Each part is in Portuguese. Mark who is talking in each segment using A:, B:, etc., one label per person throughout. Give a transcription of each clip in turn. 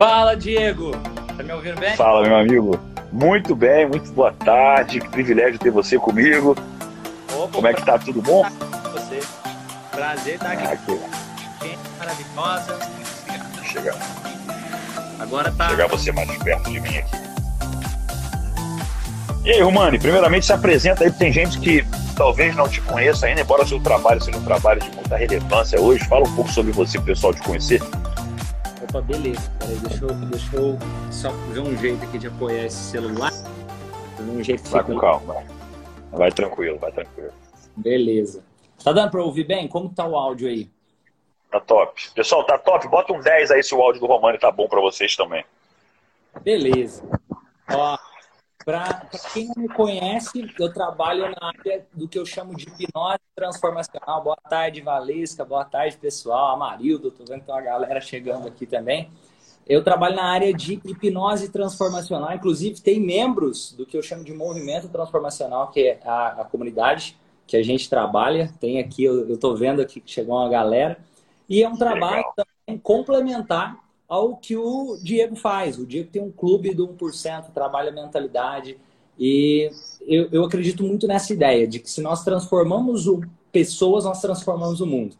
A: Fala, Diego. Tá me ouvindo bem?
B: Fala, meu amigo. Muito bem, muito boa tarde. Que privilégio ter você comigo. Opa, Como é que tá? Tudo bom?
A: Você. Prazer estar aqui. Ah, que... Maravilhosa.
B: Chegar.
A: Agora tá.
B: Chegar você mais perto de mim aqui. E aí, Romani, primeiramente se apresenta aí, tem gente que talvez não te conheça ainda, embora seu trabalho seja um trabalho de muita relevância hoje. Fala um pouco sobre você, pessoal te conhecer.
A: Opa, beleza. Peraí, deixa eu, deixa eu só ver um jeito aqui de apoiar esse celular.
B: Um jeito vai com calma, vai. Tranquilo, vai tranquilo.
A: Beleza. Tá dando para ouvir bem? Como tá o áudio aí?
B: Tá top. Pessoal, tá top? Bota um 10 aí se o áudio do Romani tá bom para vocês também.
A: Beleza. Ó, para quem não me conhece, eu trabalho na área do que eu chamo de hipnose transformacional. Boa tarde, Valesca. Boa tarde, pessoal. Amarildo, tô vendo que tem uma galera chegando aqui também. Eu trabalho na área de hipnose transformacional. Inclusive, tem membros do que eu chamo de movimento transformacional, que é a, a comunidade que a gente trabalha. Tem aqui, eu estou vendo aqui que chegou uma galera. E é um trabalho também complementar ao que o Diego faz. O Diego tem um clube do 1%, trabalha mentalidade. E eu, eu acredito muito nessa ideia de que se nós transformamos o, pessoas, nós transformamos o mundo.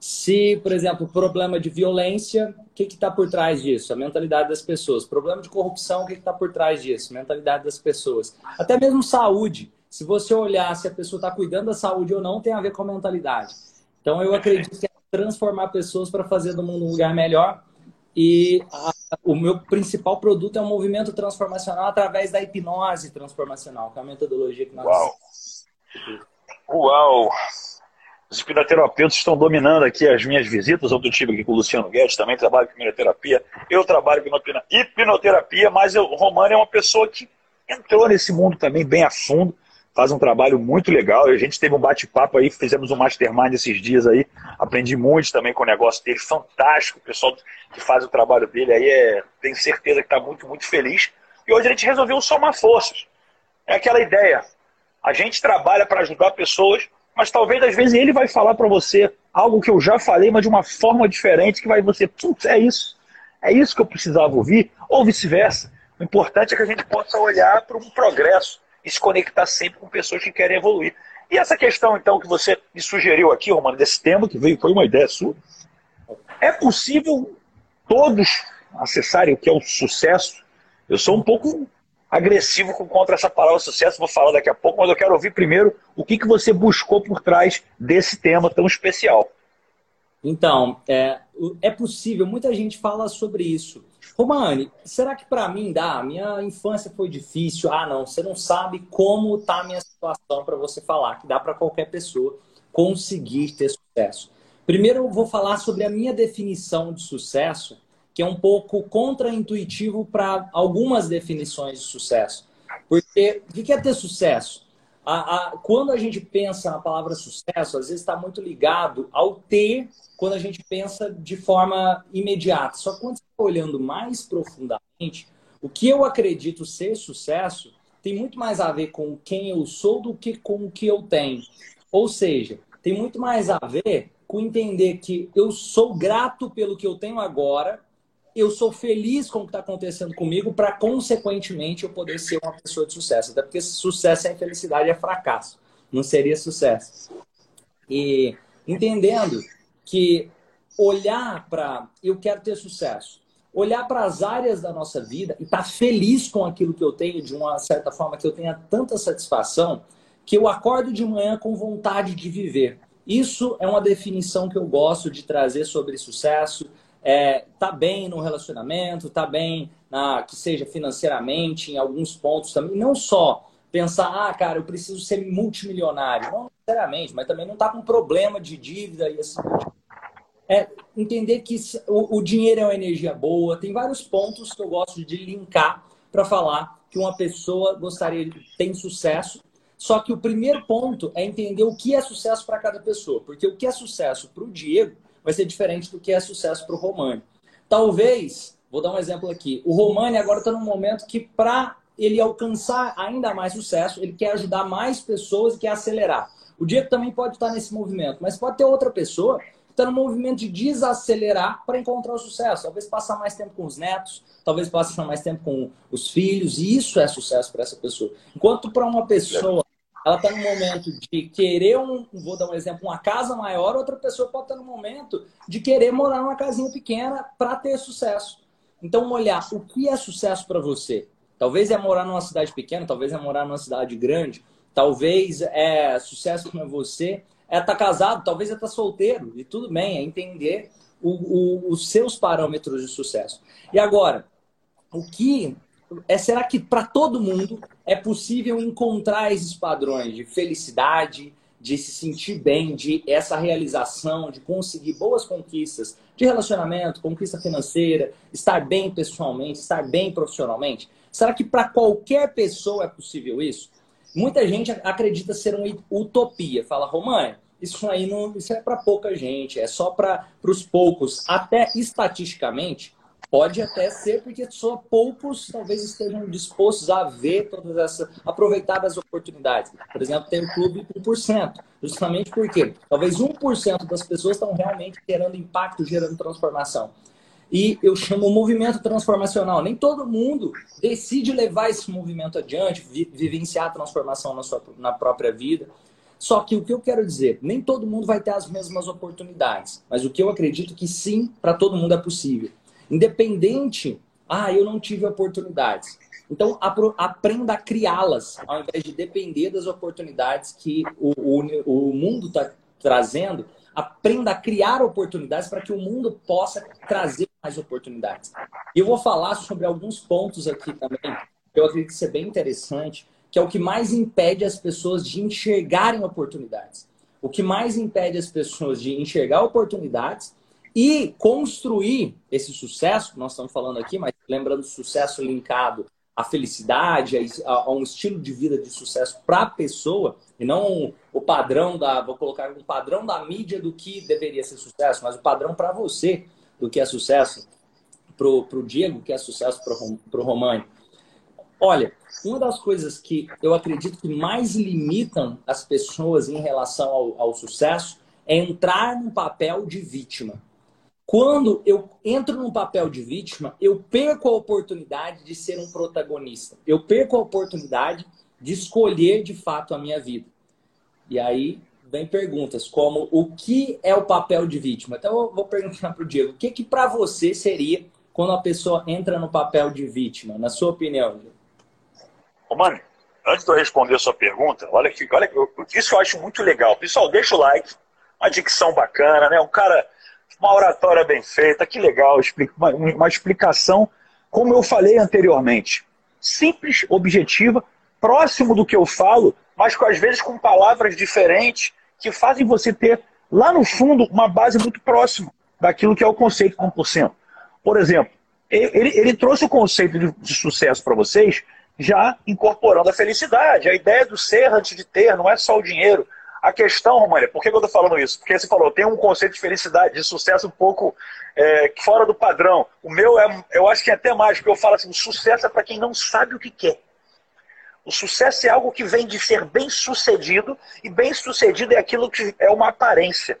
A: Se, por exemplo, problema de violência, o que está por trás disso? A mentalidade das pessoas. Problema de corrupção, o que está por trás disso? Mentalidade das pessoas. Até mesmo saúde. Se você olhar se a pessoa está cuidando da saúde ou não, tem a ver com a mentalidade. Então, eu acredito que é transformar pessoas para fazer do mundo um lugar melhor e a, o meu principal produto é um movimento transformacional através da hipnose transformacional, que é a metodologia que nós.
B: Uau! Uau! Os hipnoterapeutas estão dominando aqui as minhas visitas. Eu tive aqui com o Luciano Guedes, também trabalho com hipnoterapia. Eu trabalho com hipnoterapia, mas o Romano é uma pessoa que entrou nesse mundo também bem a fundo faz um trabalho muito legal. A gente teve um bate-papo aí, fizemos um mastermind esses dias aí. Aprendi muito também com o negócio dele, fantástico. O pessoal que faz o trabalho dele aí é, tenho certeza que está muito, muito feliz. E hoje a gente resolveu somar forças. É aquela ideia. A gente trabalha para ajudar pessoas, mas talvez às vezes ele vai falar para você algo que eu já falei, mas de uma forma diferente, que vai você, putz, é isso. É isso que eu precisava ouvir, ou vice-versa. O importante é que a gente possa olhar para um progresso e se conectar sempre com pessoas que querem evoluir. E essa questão, então, que você me sugeriu aqui, Romano, desse tema, que veio, foi uma ideia sua, é possível todos acessarem o que é o sucesso? Eu sou um pouco agressivo contra essa palavra sucesso, vou falar daqui a pouco, mas eu quero ouvir primeiro o que, que você buscou por trás desse tema tão especial.
A: Então, é, é possível, muita gente fala sobre isso. Romani, será que para mim dá? Minha infância foi difícil. Ah, não, você não sabe como tá a minha situação para você falar que dá para qualquer pessoa conseguir ter sucesso. Primeiro eu vou falar sobre a minha definição de sucesso, que é um pouco contraintuitivo para algumas definições de sucesso. Porque o que é ter sucesso? A, a, quando a gente pensa na palavra sucesso, às vezes está muito ligado ao ter, quando a gente pensa de forma imediata. Só que quando você está olhando mais profundamente, o que eu acredito ser sucesso tem muito mais a ver com quem eu sou do que com o que eu tenho. Ou seja, tem muito mais a ver com entender que eu sou grato pelo que eu tenho agora eu sou feliz com o que está acontecendo comigo para, consequentemente, eu poder ser uma pessoa de sucesso. Até porque sucesso é infelicidade, é fracasso. Não seria sucesso. E entendendo que olhar para eu quero ter sucesso, olhar para as áreas da nossa vida e estar tá feliz com aquilo que eu tenho, de uma certa forma que eu tenha tanta satisfação, que eu acordo de manhã com vontade de viver. Isso é uma definição que eu gosto de trazer sobre sucesso é, tá bem no relacionamento, tá bem na que seja financeiramente, em alguns pontos também. Não só pensar, ah, cara, eu preciso ser multimilionário. Não necessariamente, mas também não tá com problema de dívida e assim. É entender que o, o dinheiro é uma energia boa. Tem vários pontos que eu gosto de linkar para falar que uma pessoa gostaria de ter sucesso. Só que o primeiro ponto é entender o que é sucesso para cada pessoa. Porque o que é sucesso para o Diego vai ser diferente do que é sucesso para o Romani. Talvez, vou dar um exemplo aqui, o Romani agora está num momento que para ele alcançar ainda mais sucesso, ele quer ajudar mais pessoas e quer acelerar. O Diego também pode estar nesse movimento, mas pode ter outra pessoa está no movimento de desacelerar para encontrar o sucesso. Talvez passar mais tempo com os netos, talvez passar mais tempo com os filhos, e isso é sucesso para essa pessoa. Enquanto para uma pessoa ela está no momento de querer um, vou dar um exemplo, uma casa maior, outra pessoa pode estar no momento de querer morar numa casinha pequena para ter sucesso. Então, olhar o que é sucesso para você. Talvez é morar numa cidade pequena, talvez é morar numa cidade grande, talvez é sucesso para você é estar tá casado, talvez é estar tá solteiro, e tudo bem, é entender o, o, os seus parâmetros de sucesso. E agora, o que é será que para todo mundo é possível encontrar esses padrões de felicidade, de se sentir bem, de essa realização, de conseguir boas conquistas de relacionamento, conquista financeira, estar bem pessoalmente, estar bem profissionalmente? Será que para qualquer pessoa é possível isso? Muita gente acredita ser uma utopia. Fala, România, isso aí não, isso é para pouca gente, é só para os poucos. Até estatisticamente, Pode até ser porque só poucos talvez estejam dispostos a ver todas essas, aproveitar as oportunidades. Por exemplo, tem o clube 1%, justamente porque talvez 1% das pessoas estão realmente gerando impacto, gerando transformação. E eu chamo movimento transformacional. Nem todo mundo decide levar esse movimento adiante, vi, vivenciar a transformação na, sua, na própria vida. Só que o que eu quero dizer, nem todo mundo vai ter as mesmas oportunidades, mas o que eu acredito que sim, para todo mundo é possível. Independente, ah, eu não tive oportunidades. Então, aprenda a criá-las, ao invés de depender das oportunidades que o, o, o mundo está trazendo. Aprenda a criar oportunidades para que o mundo possa trazer mais oportunidades. E eu vou falar sobre alguns pontos aqui também, que eu acredito ser bem interessante, que é o que mais impede as pessoas de enxergarem oportunidades. O que mais impede as pessoas de enxergar oportunidades e construir esse sucesso, que nós estamos falando aqui, mas lembrando sucesso linkado à felicidade, a, a um estilo de vida de sucesso para a pessoa, e não o padrão da, vou colocar um padrão da mídia do que deveria ser sucesso, mas o padrão para você do que é sucesso, para o Diego, que é sucesso para o Romani. Olha, uma das coisas que eu acredito que mais limitam as pessoas em relação ao, ao sucesso é entrar no papel de vítima. Quando eu entro num papel de vítima, eu perco a oportunidade de ser um protagonista. Eu perco a oportunidade de escolher de fato a minha vida. E aí vem perguntas como o que é o papel de vítima? Então eu vou perguntar para o Diego, o que que para você seria quando a pessoa entra no papel de vítima, na sua opinião?
B: Ô, mano, antes de eu responder a sua pergunta, olha que, olha isso eu acho muito legal. Pessoal, deixa o like, uma dicção bacana, né? Um cara uma oratória bem feita, que legal, uma, explicação, como eu falei anteriormente. Simples, objetiva, próximo do que eu falo, mas às vezes com palavras diferentes que fazem você ter, lá no fundo, uma base muito próxima daquilo que é o conceito 1%. Por exemplo, ele, ele trouxe o conceito de, de sucesso para vocês, já incorporando a felicidade, a ideia do ser antes de ter, não é só o dinheiro, a questão, România, por que eu estou falando isso? Porque você falou, tem um conceito de felicidade, de sucesso um pouco é, fora do padrão. O meu, é, eu acho que é até mais, porque eu falo assim, o sucesso é para quem não sabe o que quer. O sucesso é algo que vem de ser bem sucedido, e bem sucedido é aquilo que é uma aparência.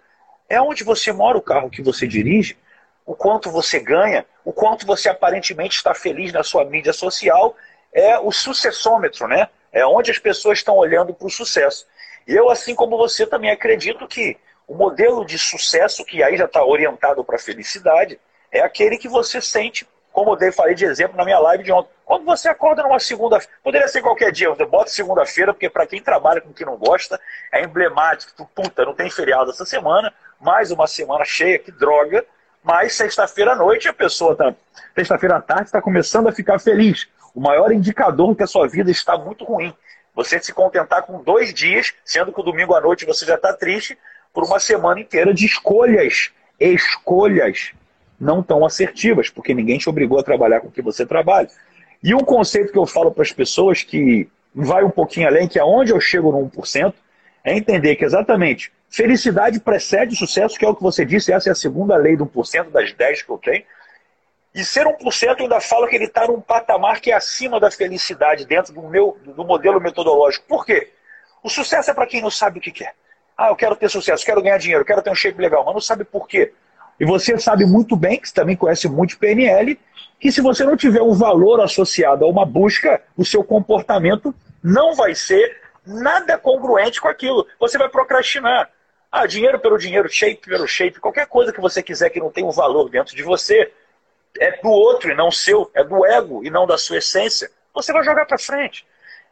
B: É onde você mora, o carro que você dirige, o quanto você ganha, o quanto você aparentemente está feliz na sua mídia social, é o sucessômetro, né? É onde as pessoas estão olhando para o sucesso. Eu, assim como você, também acredito que o modelo de sucesso, que aí já está orientado para a felicidade, é aquele que você sente, como eu falei de exemplo na minha live de ontem. Quando você acorda numa segunda poderia ser qualquer dia, eu boto segunda-feira, porque para quem trabalha com quem não gosta, é emblemático. Puta, não tem feriado essa semana, mais uma semana cheia, que droga. Mas sexta-feira à noite a pessoa está. Sexta-feira à tarde está começando a ficar feliz. O maior indicador que a sua vida está muito ruim. Você se contentar com dois dias, sendo que o domingo à noite você já está triste, por uma semana inteira de escolhas. Escolhas não tão assertivas, porque ninguém te obrigou a trabalhar com o que você trabalha. E um conceito que eu falo para as pessoas que vai um pouquinho além, que é onde eu chego no 1%, é entender que exatamente felicidade precede sucesso, que é o que você disse, essa é a segunda lei do 1% das 10 que eu tenho. E ser 1% ainda fala que ele está num patamar que é acima da felicidade dentro do meu do modelo metodológico. Por quê? O sucesso é para quem não sabe o que quer. Ah, eu quero ter sucesso, quero ganhar dinheiro, quero ter um shape legal, mas não sabe por quê. E você sabe muito bem, que você também conhece muito PNL, que se você não tiver um valor associado a uma busca, o seu comportamento não vai ser nada congruente com aquilo. Você vai procrastinar. Ah, dinheiro pelo dinheiro, shape pelo shape, qualquer coisa que você quiser que não tenha um valor dentro de você, é do outro e não seu, é do ego e não da sua essência, você vai jogar para frente.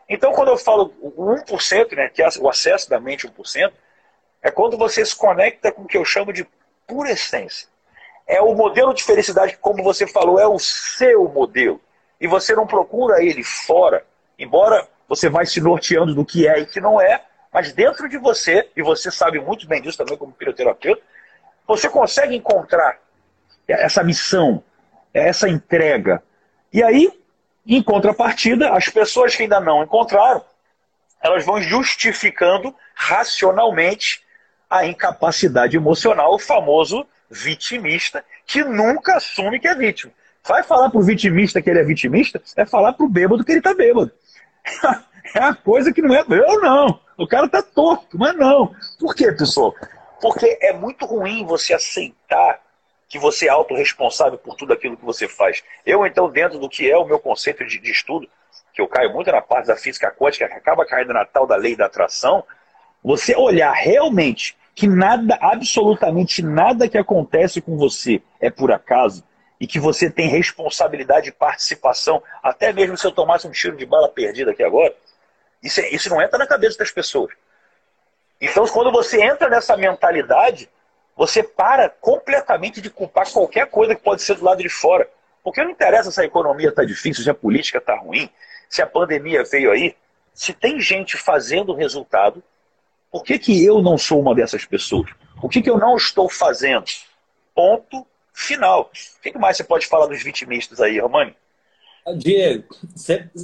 B: Então, quando eu falo o 1%, né, que é o acesso da mente 1%, é quando você se conecta com o que eu chamo de pura essência. É o modelo de felicidade como você falou, é o seu modelo. E você não procura ele fora, embora você vai se norteando do que é e que não é, mas dentro de você, e você sabe muito bem disso também como piroterapeuta, você consegue encontrar essa missão, essa entrega. E aí, em contrapartida, as pessoas que ainda não encontraram, elas vão justificando racionalmente a incapacidade emocional, o famoso vitimista, que nunca assume que é vítima. Vai falar pro vitimista que ele é vitimista, é falar pro bêbado que ele tá bêbado. É a coisa que não é eu, não. O cara tá torto, mas não. Por quê, pessoal? Porque é muito ruim você aceitar que você é autorresponsável por tudo aquilo que você faz. Eu, então, dentro do que é o meu conceito de, de estudo, que eu caio muito na parte da física quântica, que acaba caindo na tal da lei da atração, você olhar realmente que nada, absolutamente nada que acontece com você é por acaso e que você tem responsabilidade e participação, até mesmo se eu tomasse um tiro de bala perdida aqui agora, isso, é, isso não entra na cabeça das pessoas. Então, quando você entra nessa mentalidade, você para completamente de culpar qualquer coisa que pode ser do lado de fora. Porque não interessa se a economia está difícil, se a política está ruim, se a pandemia veio aí. Se tem gente fazendo resultado, por que, que eu não sou uma dessas pessoas? O que, que eu não estou fazendo? Ponto final. O que, que mais você pode falar dos vitimistas aí, Romani?
A: Diego,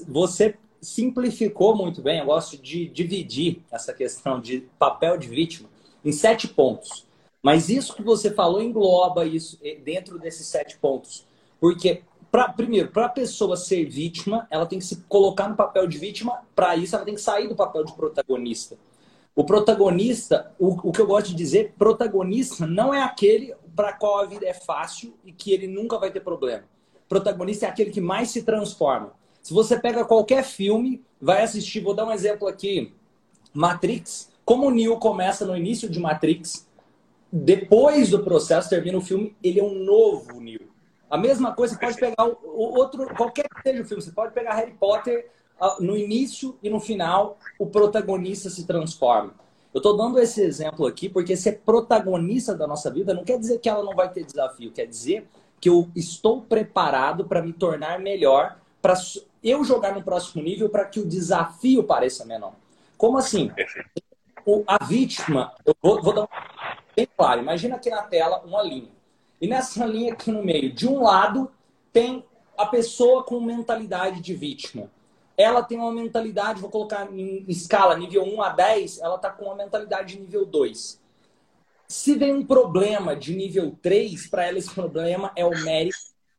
A: você simplificou muito bem. Eu gosto de dividir essa questão de papel de vítima em sete pontos. Mas isso que você falou engloba isso eh, dentro desses sete pontos. Porque, pra, primeiro, para a pessoa ser vítima, ela tem que se colocar no papel de vítima. Para isso, ela tem que sair do papel de protagonista. O protagonista, o, o que eu gosto de dizer, protagonista não é aquele para qual a vida é fácil e que ele nunca vai ter problema. Protagonista é aquele que mais se transforma. Se você pega qualquer filme, vai assistir, vou dar um exemplo aqui, Matrix. Como o Neo começa no início de Matrix, depois do processo termina o filme, ele é um novo Neo. A mesma coisa, você pode pegar o outro, qualquer que seja o filme, você pode pegar Harry Potter no início e no final, o protagonista se transforma. Eu estou dando esse exemplo aqui porque ser protagonista da nossa vida não quer dizer que ela não vai ter desafio, quer dizer que eu estou preparado para me tornar melhor, para eu jogar no próximo nível para que o desafio pareça menor. Como assim? O, a vítima, eu vou, vou dar um bem claro. Imagina aqui na tela uma linha. E nessa linha aqui no meio, de um lado, tem a pessoa com mentalidade de vítima ela tem uma mentalidade, vou colocar em escala nível 1 a 10, ela está com uma mentalidade de nível 2. Se vem um problema de nível 3, para ela esse problema é o mérito,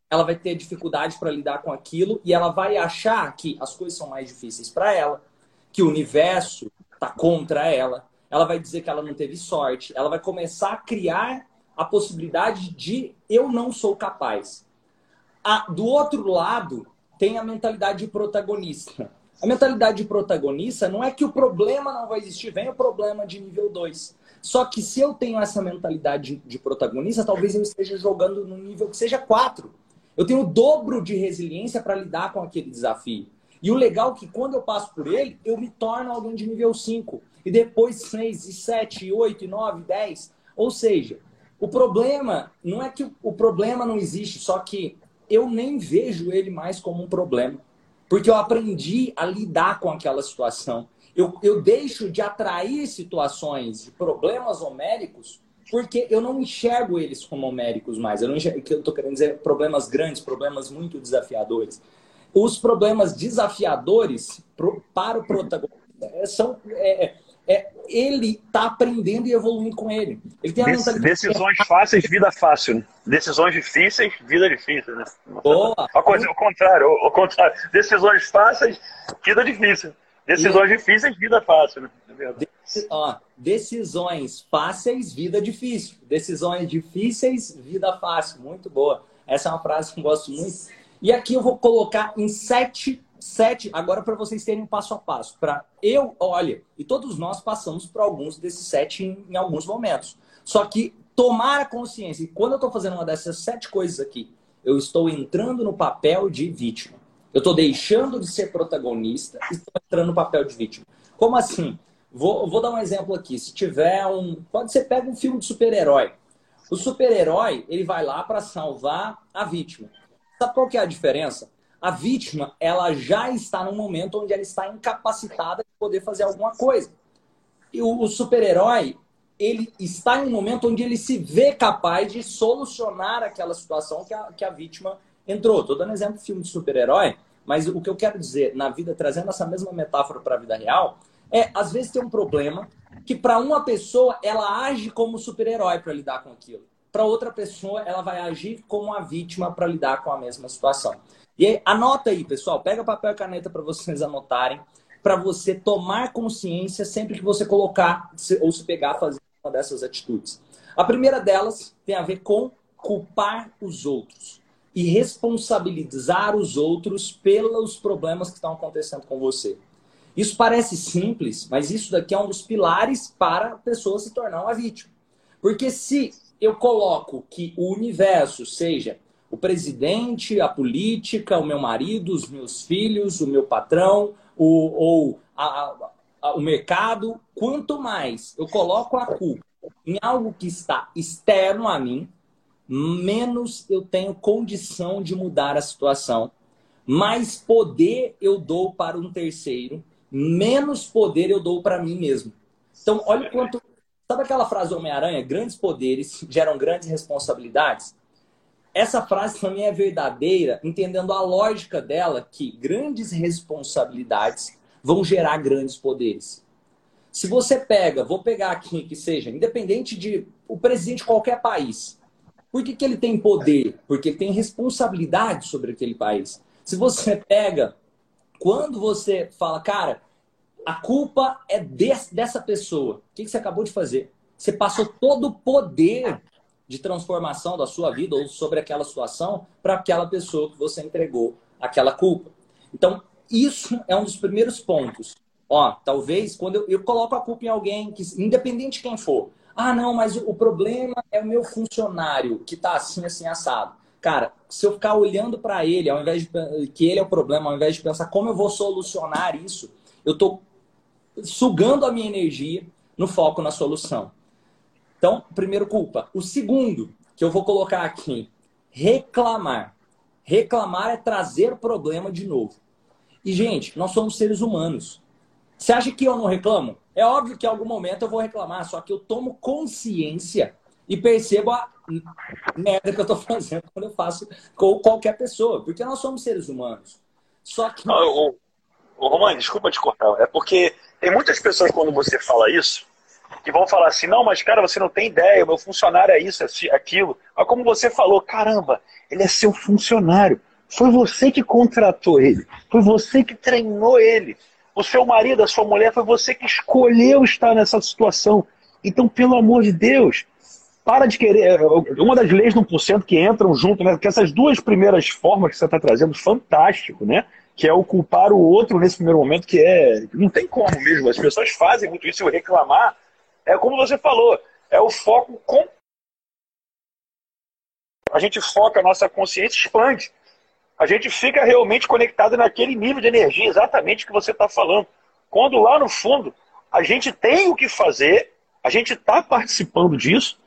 A: ela vai ter dificuldade para lidar com aquilo e ela vai achar que as coisas são mais difíceis para ela, que o universo está contra ela, ela vai dizer que ela não teve sorte, ela vai começar a criar a possibilidade de eu não sou capaz. A, do outro lado, tem a mentalidade de protagonista. A mentalidade de protagonista não é que o problema não vai existir, vem o problema de nível 2. Só que se eu tenho essa mentalidade de protagonista, talvez eu esteja jogando no nível que seja 4. Eu tenho o dobro de resiliência para lidar com aquele desafio. E o legal é que quando eu passo por ele, eu me torno alguém de nível 5. E depois 6, e 7, 8, e 9, 10. Ou seja, o problema não é que o problema não existe, só que eu nem vejo ele mais como um problema. Porque eu aprendi a lidar com aquela situação. Eu, eu deixo de atrair situações de problemas homéricos porque eu não enxergo eles como homéricos mais. Eu não enxergo, eu estou querendo dizer problemas grandes, problemas muito desafiadores. Os problemas desafiadores pro, para o protagonista são. É, é, ele está aprendendo e evoluindo com ele. ele
B: Decisões fáceis, vida fácil. Decisões difíceis, vida difícil. Né? Boa. A coisa, o contrário, o, contrário. Decisões fáceis, vida difícil. Decisões e... difíceis, vida fácil. Né? É
A: ó, decisões fáceis, vida difícil. Decisões difíceis, vida fácil. Muito boa. Essa é uma frase que eu gosto muito. E aqui eu vou colocar em sete, sete agora para vocês terem um passo a passo. Para eu, olha, e todos nós passamos por alguns desses sete em, em alguns momentos. Só que tomar a consciência, e quando eu estou fazendo uma dessas sete coisas aqui, eu estou entrando no papel de vítima. Eu estou deixando de ser protagonista e estou entrando no papel de vítima. Como assim? Vou, vou dar um exemplo aqui. Se tiver um. Pode ser, pega um filme de super-herói. O super-herói, ele vai lá para salvar a vítima. Sabe qual que é a diferença? A vítima, ela já está num momento onde ela está incapacitada de poder fazer alguma coisa. E o, o super-herói, ele está em um momento onde ele se vê capaz de solucionar aquela situação que a, que a vítima entrou. Estou dando exemplo de filme de super-herói, mas o que eu quero dizer na vida, trazendo essa mesma metáfora para a vida real, é, às vezes tem um problema que para uma pessoa ela age como super-herói para lidar com aquilo. Para outra pessoa, ela vai agir como a vítima para lidar com a mesma situação. E aí, anota aí, pessoal, pega papel e caneta para vocês anotarem, para você tomar consciência sempre que você colocar ou se pegar fazer uma dessas atitudes. A primeira delas tem a ver com culpar os outros e responsabilizar os outros pelos problemas que estão acontecendo com você. Isso parece simples, mas isso daqui é um dos pilares para a pessoa se tornar uma vítima. Porque se eu coloco que o universo seja o presidente, a política, o meu marido, os meus filhos, o meu patrão, o, ou a, a, o mercado, quanto mais eu coloco a culpa em algo que está externo a mim, menos eu tenho condição de mudar a situação, mais poder eu dou para um terceiro menos poder eu dou para mim mesmo. Então, olha quanto. Sabe aquela frase Homem-Aranha? Grandes poderes geram grandes responsabilidades? Essa frase também é verdadeira, entendendo a lógica dela, que grandes responsabilidades vão gerar grandes poderes. Se você pega, vou pegar aqui que seja, independente de o presidente de qualquer país, por que, que ele tem poder? Porque ele tem responsabilidade sobre aquele país. Se você pega quando você fala, cara, a culpa é desse, dessa pessoa, o que, que você acabou de fazer? Você passou todo o poder de transformação da sua vida ou sobre aquela situação para aquela pessoa que você entregou aquela culpa. Então, isso é um dos primeiros pontos. Ó, talvez quando eu, eu coloco a culpa em alguém, que, independente de quem for, ah, não, mas o, problema é o meu funcionário que está assim, assim, assado. Cara, se eu ficar olhando para ele, ao invés de que ele é o problema, ao invés de pensar como eu vou solucionar isso, eu estou sugando a minha energia no foco na solução. Então, primeiro culpa. O segundo que eu vou colocar aqui, reclamar. Reclamar é trazer problema de novo. E, gente, nós somos seres humanos. Você acha que eu não reclamo? É óbvio que em algum momento eu vou reclamar, só que eu tomo consciência e percebo a merda que eu estou fazendo quando eu faço com qualquer pessoa, porque nós somos seres humanos. Só que.
B: Ô, Romani, desculpa te cortar. É porque tem muitas pessoas, quando você fala isso, que vão falar assim: não, mas cara, você não tem ideia, meu funcionário é isso, é aquilo. Mas como você falou, caramba, ele é seu funcionário. Foi você que contratou ele, foi você que treinou ele. O seu marido, a sua mulher, foi você que escolheu estar nessa situação. Então, pelo amor de Deus, para de querer. É, uma das leis do 1% que entram junto, né? Que essas duas primeiras formas que você está trazendo, fantástico, né? Que é o culpar o outro nesse primeiro momento, que é. Não tem como mesmo. As pessoas fazem muito isso o reclamar. É como você falou, é o foco com. A gente foca, a nossa consciência expande. A gente fica realmente conectado naquele nível de energia, exatamente que você está falando. Quando lá no fundo a gente tem o que fazer, a gente está participando disso,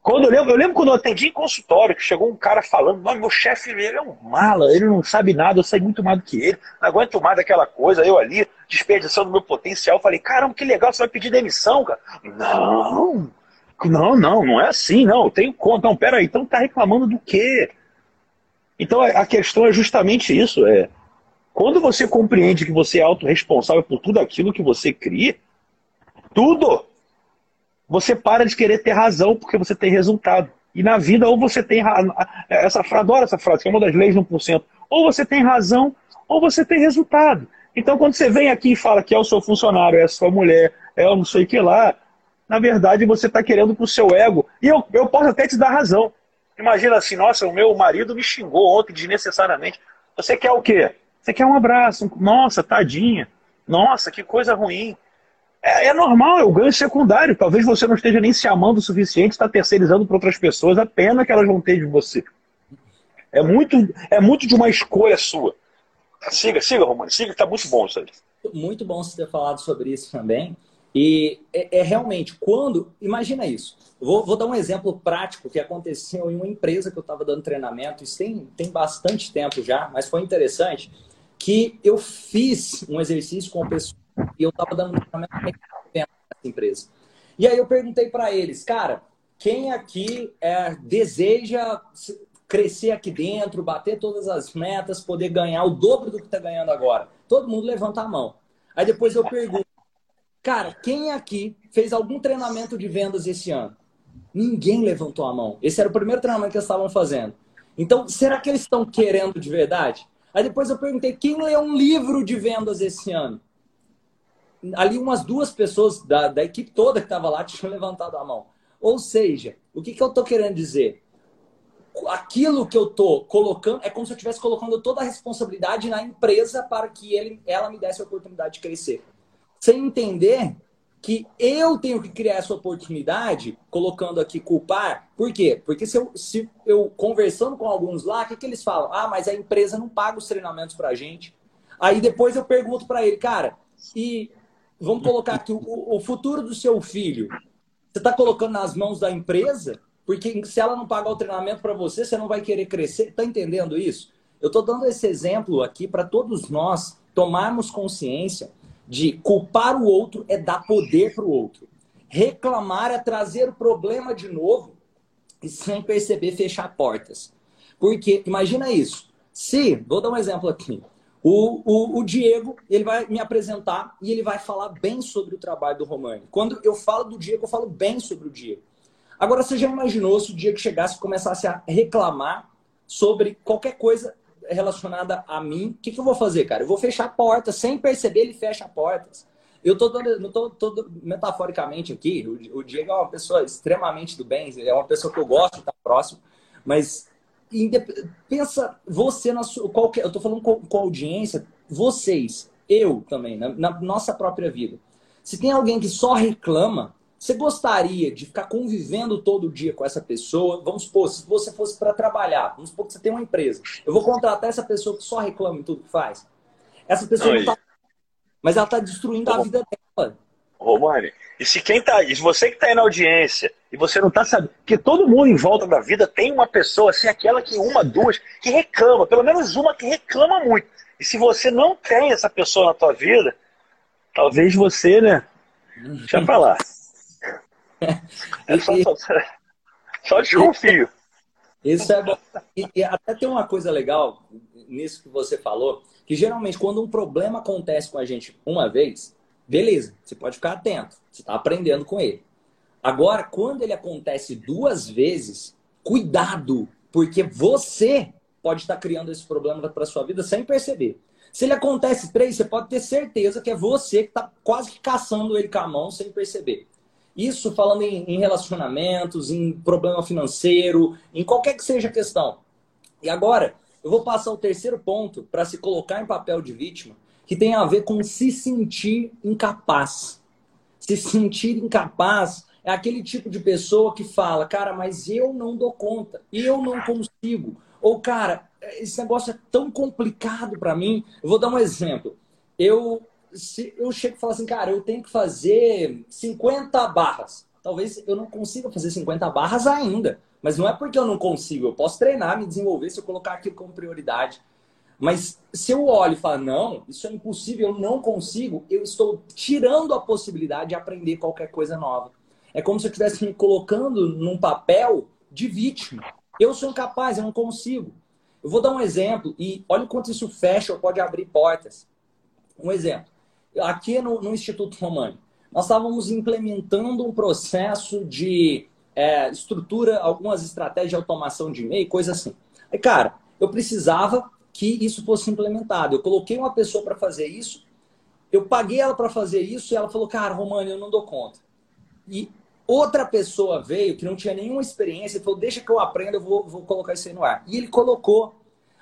B: quando eu lembro, eu lembro quando eu atendi em consultório, que chegou um cara falando, meu chefe ele é um mala, ele não sabe nada, eu sei muito mais do que ele, não aguento mais daquela coisa, eu ali, desperdiçando meu potencial, falei, caramba, que legal, você vai pedir demissão, cara. Não, não, não, não é assim, não, eu tenho conta, não, peraí, então tá reclamando do quê? Então a questão é justamente isso, é, quando você compreende que você é autorresponsável por tudo aquilo que você cria, tudo, você para de querer ter razão porque você tem resultado. E na vida, ou você tem essa adoro essa frase, que é uma das leis do 1%. Ou você tem razão, ou você tem resultado. Então, quando você vem aqui e fala que é o seu funcionário, é a sua mulher, é o não sei o que lá. Na verdade, você está querendo para o seu ego. E eu, eu posso até te dar razão. Imagina assim, nossa, o meu marido me xingou ontem desnecessariamente. Você quer o quê? Você quer um abraço. Nossa, tadinha. Nossa, que coisa ruim. É, é normal, é o ganho secundário. Talvez você não esteja nem se amando o suficiente, está terceirizando para outras pessoas a pena que elas vão ter de você. É muito, é muito de uma escolha sua. Siga, siga, Romano, siga, está muito bom isso aí.
A: Muito bom você ter falado sobre isso também. E é, é realmente, quando. Imagina isso. Vou, vou, dar um exemplo prático que aconteceu em uma empresa que eu estava dando treinamento. Isso tem, tem bastante tempo já, mas foi interessante. Que eu fiz um exercício com a pessoa e eu estava dando treinamento nessa empresa. E aí eu perguntei para eles, cara, quem aqui é, deseja crescer aqui dentro, bater todas as metas, poder ganhar o dobro do que está ganhando agora? Todo mundo levanta a mão. Aí depois eu pergunto, cara, quem aqui fez algum treinamento de vendas esse ano? Ninguém levantou a mão. Esse era o primeiro treinamento que eles estavam fazendo. Então, será que eles estão querendo de verdade? Aí depois eu perguntei, quem leu um livro de vendas esse ano? ali umas duas pessoas da, da equipe toda que estava lá tinham levantado a mão. Ou seja, o que, que eu estou querendo dizer? Aquilo que eu estou colocando é como se eu estivesse colocando toda a responsabilidade na empresa para que ele, ela me desse a oportunidade de crescer. Sem entender que eu tenho que criar essa oportunidade, colocando aqui culpar. Por quê? Porque se eu, se eu conversando com alguns lá, o que, que eles falam? Ah, mas a empresa não paga os treinamentos para a gente. Aí depois eu pergunto para ele, cara, e vamos colocar aqui o, o futuro do seu filho. Você está colocando nas mãos da empresa, porque se ela não pagar o treinamento para você, você não vai querer crescer. Está entendendo isso? Eu estou dando esse exemplo aqui para todos nós tomarmos consciência de culpar o outro é dar poder para o outro. Reclamar é trazer o problema de novo e sem perceber fechar portas. Porque, imagina isso. Se, vou dar um exemplo aqui. O, o, o, Diego, ele vai me apresentar e ele vai falar bem sobre o trabalho do Romani. Quando eu falo do Diego, eu falo bem sobre o Diego. Agora, você já imaginou se o Diego chegasse e começasse a reclamar sobre qualquer coisa relacionada a mim? O que, que eu vou fazer, cara? Eu vou fechar portas. Sem perceber, ele fecha portas. Eu tô não tô, tô metaforicamente aqui. O, o Diego é uma pessoa extremamente do bem, é uma pessoa que eu gosto de estar próximo, mas pensa você na sua. Qualquer, eu estou falando com, com, a audiência, vocês, eu também, na, na, nossa própria vida. Se tem alguém que só reclama, você gostaria de ficar convivendo todo dia com essa pessoa? Vamos supor, se você fosse para trabalhar, vamos supor que você tem uma empresa. Eu vou contratar essa pessoa que só reclama em tudo que faz. Essa pessoa não, não tá, mas ela está destruindo a vida dela.
B: Romani, e se quem tá aí, se você que está aí na audiência e você não está sabendo, porque todo mundo em volta da vida tem uma pessoa, assim, aquela que uma, duas, que reclama, pelo menos uma que reclama muito. E se você não tem essa pessoa na tua vida, talvez você, né? Deixa pra lá. É só, só, só desconfio.
A: Isso é bom. E, e até tem uma coisa legal nisso que você falou, que geralmente quando um problema acontece com a gente uma vez, beleza, você pode ficar atento, você está aprendendo com ele. Agora, quando ele acontece duas vezes, cuidado, porque você pode estar criando esse problema para sua vida sem perceber. Se ele acontece três, você pode ter certeza que é você que está quase que caçando ele com a mão sem perceber. Isso falando em, em relacionamentos, em problema financeiro, em qualquer que seja a questão. E agora, eu vou passar o terceiro ponto para se colocar em papel de vítima, que tem a ver com se sentir incapaz. Se sentir incapaz é aquele tipo de pessoa que fala, cara, mas eu não dou conta, eu não consigo. Ou, cara, esse negócio é tão complicado para mim. Eu vou dar um exemplo. Eu, se, eu chego e falo assim, cara, eu tenho que fazer 50 barras. Talvez eu não consiga fazer 50 barras ainda. Mas não é porque eu não consigo. Eu posso treinar, me desenvolver se eu colocar aquilo como prioridade. Mas se eu olho e falo, não, isso é impossível, eu não consigo, eu estou tirando a possibilidade de aprender qualquer coisa nova. É como se eu estivesse me colocando num papel de vítima. Eu sou incapaz, eu não consigo. Eu vou dar um exemplo e olha o quanto isso fecha ou pode abrir portas. Um exemplo. Aqui no, no Instituto Romani, nós estávamos implementando um processo de é, estrutura, algumas estratégias de automação de e-mail, coisa assim. Aí, cara, eu precisava que isso fosse implementado. Eu coloquei uma pessoa para fazer isso eu paguei ela para fazer isso e ela falou, cara, Romani, eu não dou conta. E outra pessoa veio que não tinha nenhuma experiência e falou, deixa que eu aprenda, eu vou, vou colocar isso aí no ar. E ele colocou.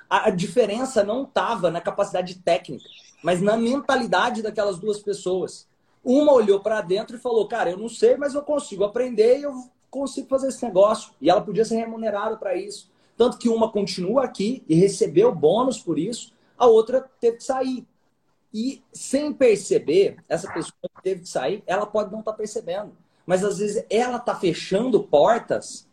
A: A, a diferença não estava na capacidade técnica, mas na mentalidade daquelas duas pessoas. Uma olhou para dentro e falou, cara, eu não sei, mas eu consigo aprender e eu consigo fazer esse negócio. E ela podia ser remunerada para isso. Tanto que uma continua aqui e recebeu bônus por isso, a outra teve que sair. E sem perceber, essa pessoa que teve que sair, ela pode não estar tá percebendo. Mas às vezes ela está fechando portas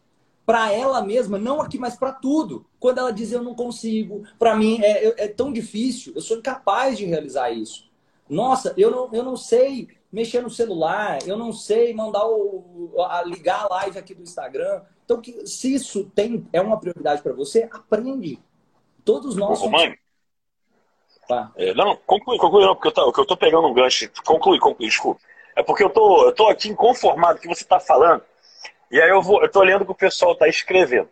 A: para ela mesma, não aqui, mas para tudo. Quando ela diz eu não consigo, para mim é, é, tão difícil, eu sou incapaz de realizar isso. Nossa, eu não, eu não sei mexer no celular, eu não sei mandar o, a, ligar a live aqui do Instagram. Então, que, se isso tem, é uma prioridade para você, aprende. Todos nós.
B: Ô, somos... mãe. Tá. É, não, conclui, conclui, não, porque eu tô, eu tô pegando um gancho. Conclui, conclui, desculpa. É porque eu tô, eu tô aqui inconformado com o que você está falando. E aí eu vou, eu tô que o pessoal está escrevendo.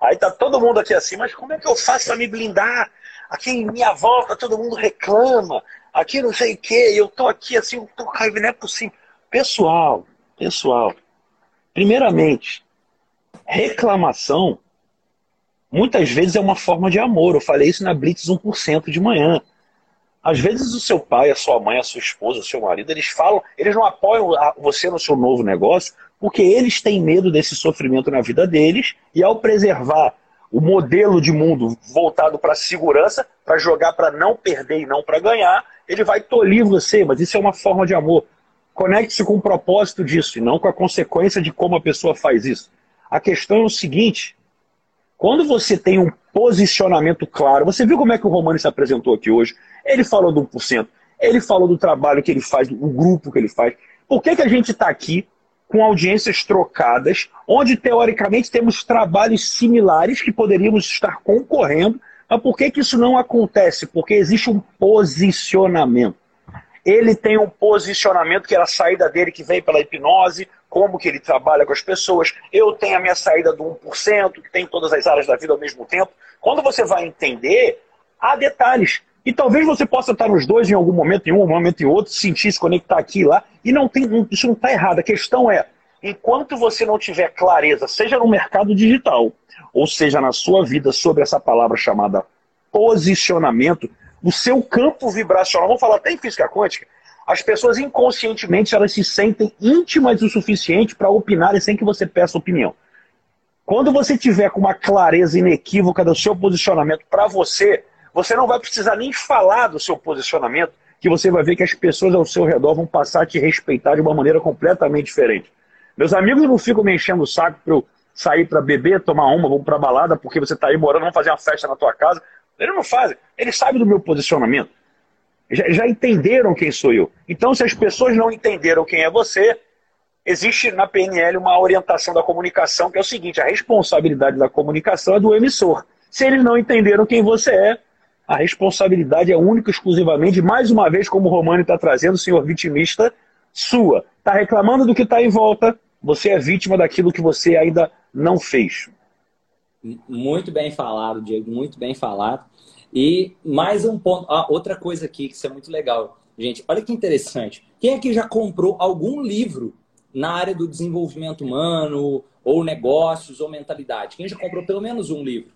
B: Aí tá todo mundo aqui assim, mas como é que eu faço para me blindar? Aqui em minha volta todo mundo reclama aqui não sei o que, eu tô aqui assim, eu tô raiva, não é possível. Pessoal, pessoal, primeiramente, reclamação muitas vezes é uma forma de amor. Eu falei isso na Blitz 1% de manhã. Às vezes o seu pai, a sua mãe, a sua esposa, o seu marido, eles falam, eles não apoiam você no seu novo negócio porque eles têm medo desse sofrimento na vida deles e ao preservar o modelo de mundo voltado para a segurança, para jogar para não perder e não para ganhar, ele vai tolir você, mas isso é uma forma de amor. Conecte-se com o propósito disso e não com a consequência de como a pessoa faz isso. A questão é o seguinte: quando você tem um posicionamento claro, você viu como é que o Romano se apresentou aqui hoje? Ele falou do 1%, ele falou do trabalho que ele faz, do grupo que ele faz. Por que, que a gente está aqui com audiências trocadas, onde teoricamente temos trabalhos similares que poderíamos estar concorrendo, mas por que, que isso não acontece? Porque existe um posicionamento. Ele tem um posicionamento que é a saída dele que vem pela hipnose, como que ele trabalha com as pessoas. Eu tenho a minha saída do 1%, que tem todas as áreas da vida ao mesmo tempo. Quando você vai entender, há detalhes. E talvez você possa estar nos dois em algum momento, em um momento em outro, sentir se conectar aqui e lá. E não tem, isso não está errado. A questão é, enquanto você não tiver clareza, seja no mercado digital, ou seja na sua vida, sobre essa palavra chamada posicionamento, o seu campo vibracional, vamos falar até em física quântica, as pessoas inconscientemente elas se sentem íntimas o suficiente para opinarem sem que você peça opinião. Quando você tiver com uma clareza inequívoca do seu posicionamento para você, você não vai precisar nem falar do seu posicionamento, que você vai ver que as pessoas ao seu redor vão passar a te respeitar de uma maneira completamente diferente. Meus amigos não ficam me enchendo o saco para eu sair para beber, tomar uma, vamos para balada, porque você está aí morando, vamos fazer uma festa na tua casa. Eles não fazem. Eles sabem do meu posicionamento. Já, já entenderam quem sou eu. Então, se as pessoas não entenderam quem é você, existe na PNL uma orientação da comunicação que é o seguinte: a responsabilidade da comunicação é do emissor. Se eles não entenderam quem você é, a responsabilidade é única, exclusivamente, mais uma vez, como o Romano está trazendo, senhor vitimista, sua. Está reclamando do que está em volta, você é vítima daquilo que você ainda não fez.
A: Muito bem falado, Diego, muito bem falado. E mais um ponto, ah, outra coisa aqui que isso é muito legal. Gente, olha que interessante. Quem aqui já comprou algum livro na área do desenvolvimento humano, ou negócios, ou mentalidade? Quem já comprou pelo menos um livro?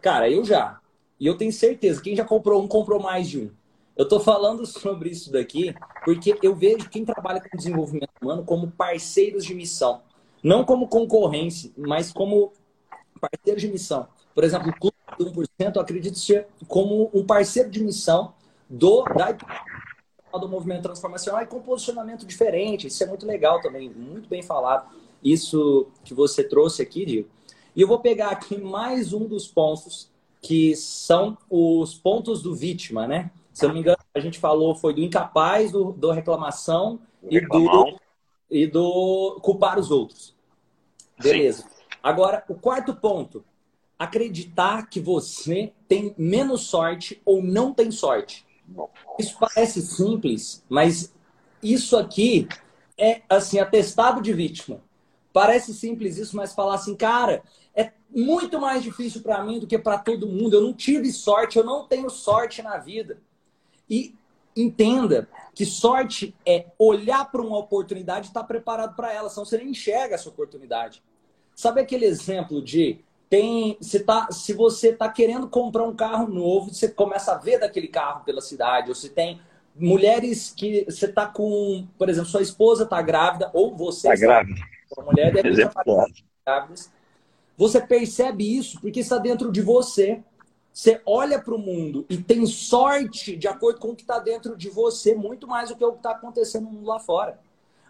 A: Cara, eu já. E eu tenho certeza, quem já comprou um, comprou mais de um. Eu estou falando sobre isso daqui porque eu vejo quem trabalha com desenvolvimento humano como parceiros de missão. Não como concorrência, mas como parceiros de missão. Por exemplo, o Clube do 1%, eu acredito ser como um parceiro de missão do, da, do movimento transformacional e com posicionamento diferente. Isso é muito legal também, muito bem falado. Isso que você trouxe aqui, Diego. E eu vou pegar aqui mais um dos pontos que são os pontos do vítima, né? Se eu não me engano, a gente falou foi do incapaz, do, do reclamação e do, e do culpar os outros. Beleza. Sim. Agora, o quarto ponto. Acreditar que você tem menos sorte ou não tem sorte. Isso parece simples, mas isso aqui é assim atestado de vítima. Parece simples isso, mas falar assim, cara, é muito mais difícil para mim do que para todo mundo. Eu não tive sorte, eu não tenho sorte na vida. E entenda que sorte é olhar para uma oportunidade e estar tá preparado para ela, senão você nem enxerga essa oportunidade. Sabe aquele exemplo de tem, se, tá, se você está querendo comprar um carro novo, você começa a ver daquele carro pela cidade, ou se tem mulheres que você está com, por exemplo, sua esposa está grávida, ou você
B: tá está grávida.
A: Uma mulher deve estar grávida. Você percebe isso porque está dentro de você. Você olha para o mundo e tem sorte de acordo com o que está dentro de você, muito mais do que o que está acontecendo lá fora.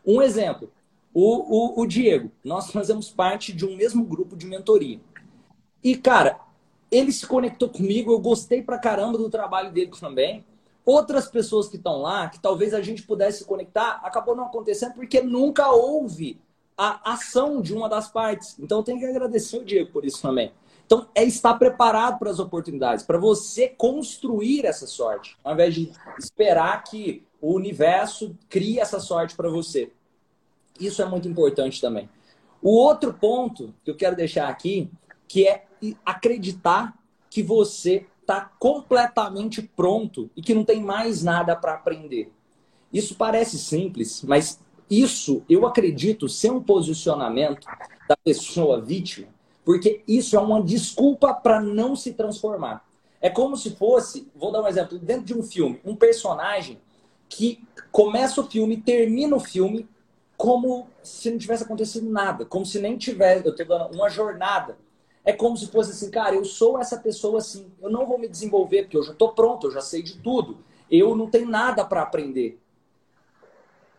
A: Um exemplo: o, o, o Diego. Nós fazemos parte de um mesmo grupo de mentoria. E, cara, ele se conectou comigo, eu gostei pra caramba do trabalho dele também. Outras pessoas que estão lá, que talvez a gente pudesse se conectar, acabou não acontecendo porque nunca houve a ação de uma das partes. Então, tenho que agradecer o Diego por isso também. Então, é estar preparado para as oportunidades, para você construir essa sorte, ao invés de esperar que o universo crie essa sorte para você. Isso é muito importante também. O outro ponto que eu quero deixar aqui, que é acreditar que você está completamente pronto e que não tem mais nada para aprender. Isso parece simples, mas isso eu acredito ser um posicionamento da pessoa vítima porque isso é uma desculpa para não se transformar. É como se fosse, vou dar um exemplo, dentro de um filme, um personagem que começa o filme, termina o filme como se não tivesse acontecido nada, como se nem tivesse, eu tenho uma jornada. É como se fosse assim, cara, eu sou essa pessoa assim, eu não vou me desenvolver porque eu já estou pronto, eu já sei de tudo. Eu não tenho nada para aprender.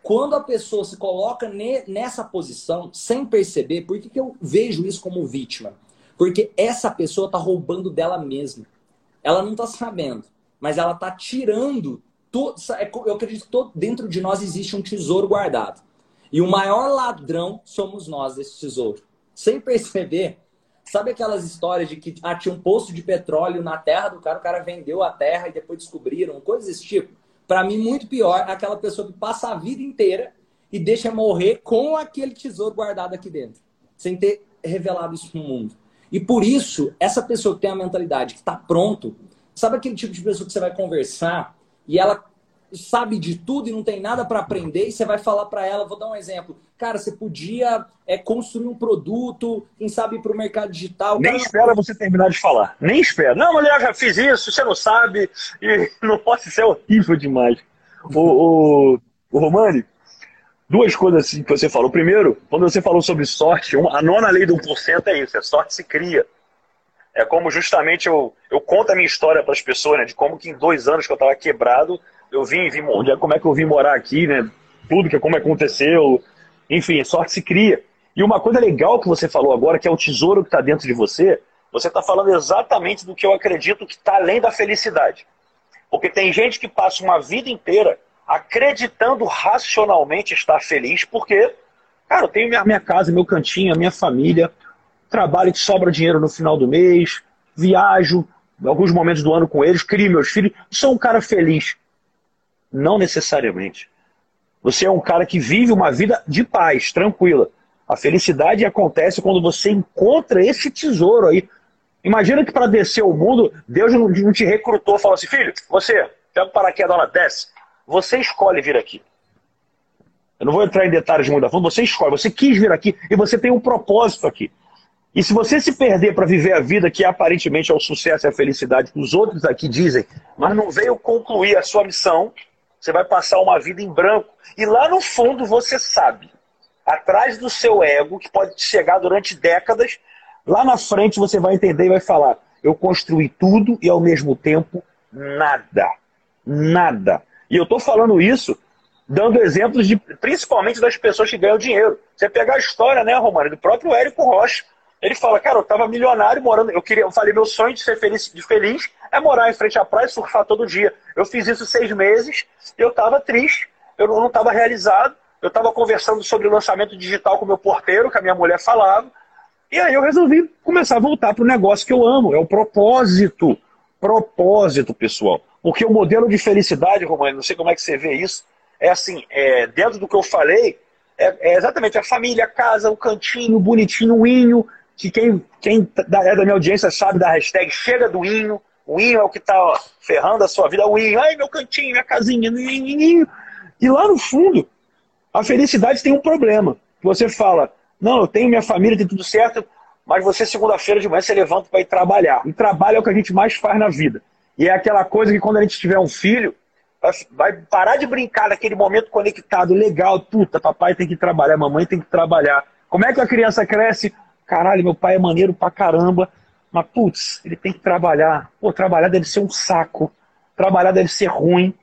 A: Quando a pessoa se coloca nessa posição, sem perceber, por que, que eu vejo isso como vítima? Porque essa pessoa está roubando dela mesma. Ela não está sabendo, mas ela está tirando. Tudo, é eu acredito que todo, dentro de nós existe um tesouro guardado. E o maior ladrão somos nós desse tesouro. Sem perceber, sabe aquelas histórias de que ah, tinha um poço de petróleo na terra do cara, o cara vendeu a terra e depois descobriram, coisas desse tipo? Para mim, muito pior aquela pessoa que passa a vida inteira e deixa morrer com aquele tesouro guardado aqui dentro, sem ter revelado isso no mundo. E por isso, essa pessoa que tem a mentalidade que está pronto, sabe aquele tipo de pessoa que você vai conversar e ela sabe de tudo e não tem nada para aprender, e você vai falar para ela, vou dar um exemplo. Cara, você podia é, construir um produto, quem sabe para o mercado digital.
B: Nem
A: cara...
B: espera você terminar de falar. Nem espera. Não, mulher, já fiz isso, você não sabe. E não pode ser horrível demais. o, o, o Romani, duas coisas assim que você falou. Primeiro, quando você falou sobre sorte, a nona lei do 1% é isso, é sorte se cria. É como justamente eu, eu conto a minha história para as pessoas, né, de como que em dois anos que eu estava quebrado, eu vim, vim, como é que eu vim morar aqui, né? Tudo que como aconteceu, enfim, sorte se cria. E uma coisa legal que você falou agora, que é o tesouro que está dentro de você, você está falando exatamente do que eu acredito que está além da felicidade. Porque tem gente que passa uma vida inteira acreditando racionalmente estar feliz, porque, cara, eu tenho minha, minha casa, meu cantinho, a minha família, trabalho que sobra dinheiro no final do mês, viajo alguns momentos do ano com eles, crio meus filhos, sou um cara feliz. Não necessariamente. Você é um cara que vive uma vida de paz, tranquila. A felicidade acontece quando você encontra esse tesouro aí. Imagina que para descer o mundo, Deus não te recrutou falou assim: filho, você, pega o paraquedas lá, desce. Você escolhe vir aqui. Eu não vou entrar em detalhes muito da fundo, você escolhe, você quis vir aqui e você tem um propósito aqui. E se você se perder para viver a vida que aparentemente é o sucesso e a felicidade que os outros aqui dizem, mas não veio concluir a sua missão, você vai passar uma vida em branco. E lá no fundo você sabe, atrás do seu ego, que pode chegar durante décadas, lá na frente você vai entender e vai falar: eu construí tudo e ao mesmo tempo nada. Nada. E eu estou falando isso dando exemplos de, principalmente das pessoas que ganham dinheiro. Você pegar a história, né, Romano, do próprio Érico Rocha. Ele fala, cara, eu estava milionário morando, eu queria, eu falei, meu sonho de ser feliz, de feliz é morar em frente à praia e surfar todo dia. Eu fiz isso seis meses, eu estava triste, eu não estava realizado, eu estava conversando sobre o lançamento digital com meu porteiro, que a minha mulher falava, e aí eu resolvi começar a voltar para o negócio que eu amo, é o propósito. Propósito, pessoal. Porque o modelo de felicidade, Romano, não sei como é que você vê isso, é assim, é, dentro do que eu falei, é, é exatamente a família, a casa, o cantinho, bonitinho, o inho, que quem, quem é da minha audiência sabe da hashtag Chega do Inho, O inho é o que está ferrando a sua vida. O inho, ai, meu cantinho, minha casinha. E lá no fundo, a felicidade tem um problema. Você fala, não, eu tenho minha família, tem tudo certo, mas você, segunda-feira de manhã, você levanta para ir trabalhar. E trabalho é o que a gente mais faz na vida. E é aquela coisa que quando a gente tiver um filho, vai parar de brincar naquele momento conectado, legal, puta, papai tem que trabalhar, mamãe tem que trabalhar. Como é que a criança cresce? Caralho, meu pai é maneiro pra caramba, mas putz, ele tem que trabalhar. Pô, trabalhar deve ser um saco. Trabalhar deve ser ruim.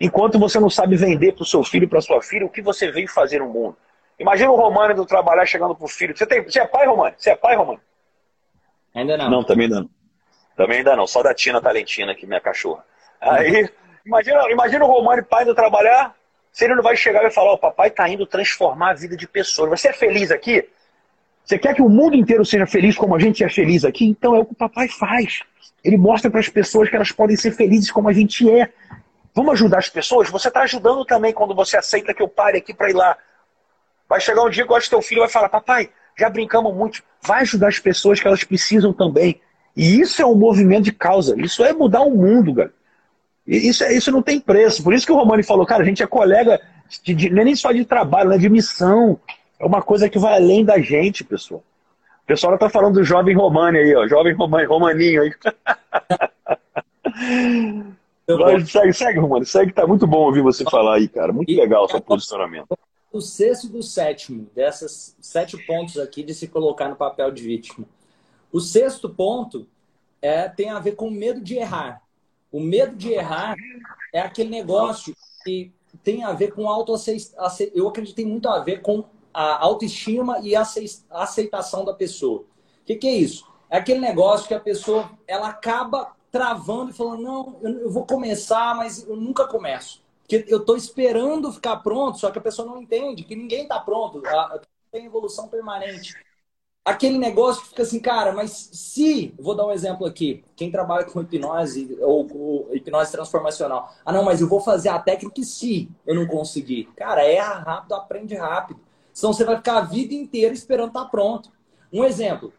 B: Enquanto você não sabe vender pro seu filho e pra sua filha o que você veio fazer no mundo. Imagina o Romano do trabalhar chegando pro filho. Você, tem, você é pai, Romano? Você é pai, Romano?
A: Ainda não.
B: Não, também ainda não. Também ainda não. Só da Tina Talentina, que minha cachorra. Aí, imagina, imagina o Romano pai indo trabalhar. Se ele não vai chegar e vai falar, o papai está indo transformar a vida de pessoas. Você é feliz aqui? Você quer que o mundo inteiro seja feliz como a gente é feliz aqui? Então é o que o papai faz. Ele mostra para as pessoas que elas podem ser felizes como a gente é. Vamos ajudar as pessoas? Você está ajudando também quando você aceita que eu pare aqui para ir lá. Vai chegar um dia que que teu filho vai falar, papai, já brincamos muito. Vai ajudar as pessoas que elas precisam também. E isso é um movimento de causa. Isso é mudar o mundo, cara. Isso, é, isso não tem preço. Por isso que o Romani falou, cara, a gente é colega, de, de, é nem só de trabalho, é de missão. É uma coisa que vai além da gente, pessoal. O pessoal está falando do jovem Romani aí, ó. Jovem Romani, Romaninho aí. Mas, segue, segue, Romani. Segue, tá muito bom ouvir você falar aí, cara. Muito legal o seu posicionamento.
A: O sexto e do sétimo, dessas sete pontos aqui de se colocar no papel de vítima. O sexto ponto é, tem a ver com medo de errar. O medo de errar é aquele negócio que tem a ver com autoaceitação. Eu acredito que tem muito a ver com a autoestima e a aceitação da pessoa. O que, que, é isso? É aquele negócio que a pessoa ela acaba travando e falando: não, eu vou começar, mas eu nunca começo. Porque eu estou esperando ficar pronto, só que a pessoa não entende que ninguém está pronto. Tem evolução permanente aquele negócio que fica assim, cara, mas se, vou dar um exemplo aqui, quem trabalha com hipnose ou, ou hipnose transformacional, ah não, mas eu vou fazer a técnica se eu não conseguir. Cara, erra rápido, aprende rápido. Senão você vai ficar a vida inteira esperando estar tá pronto. Um exemplo,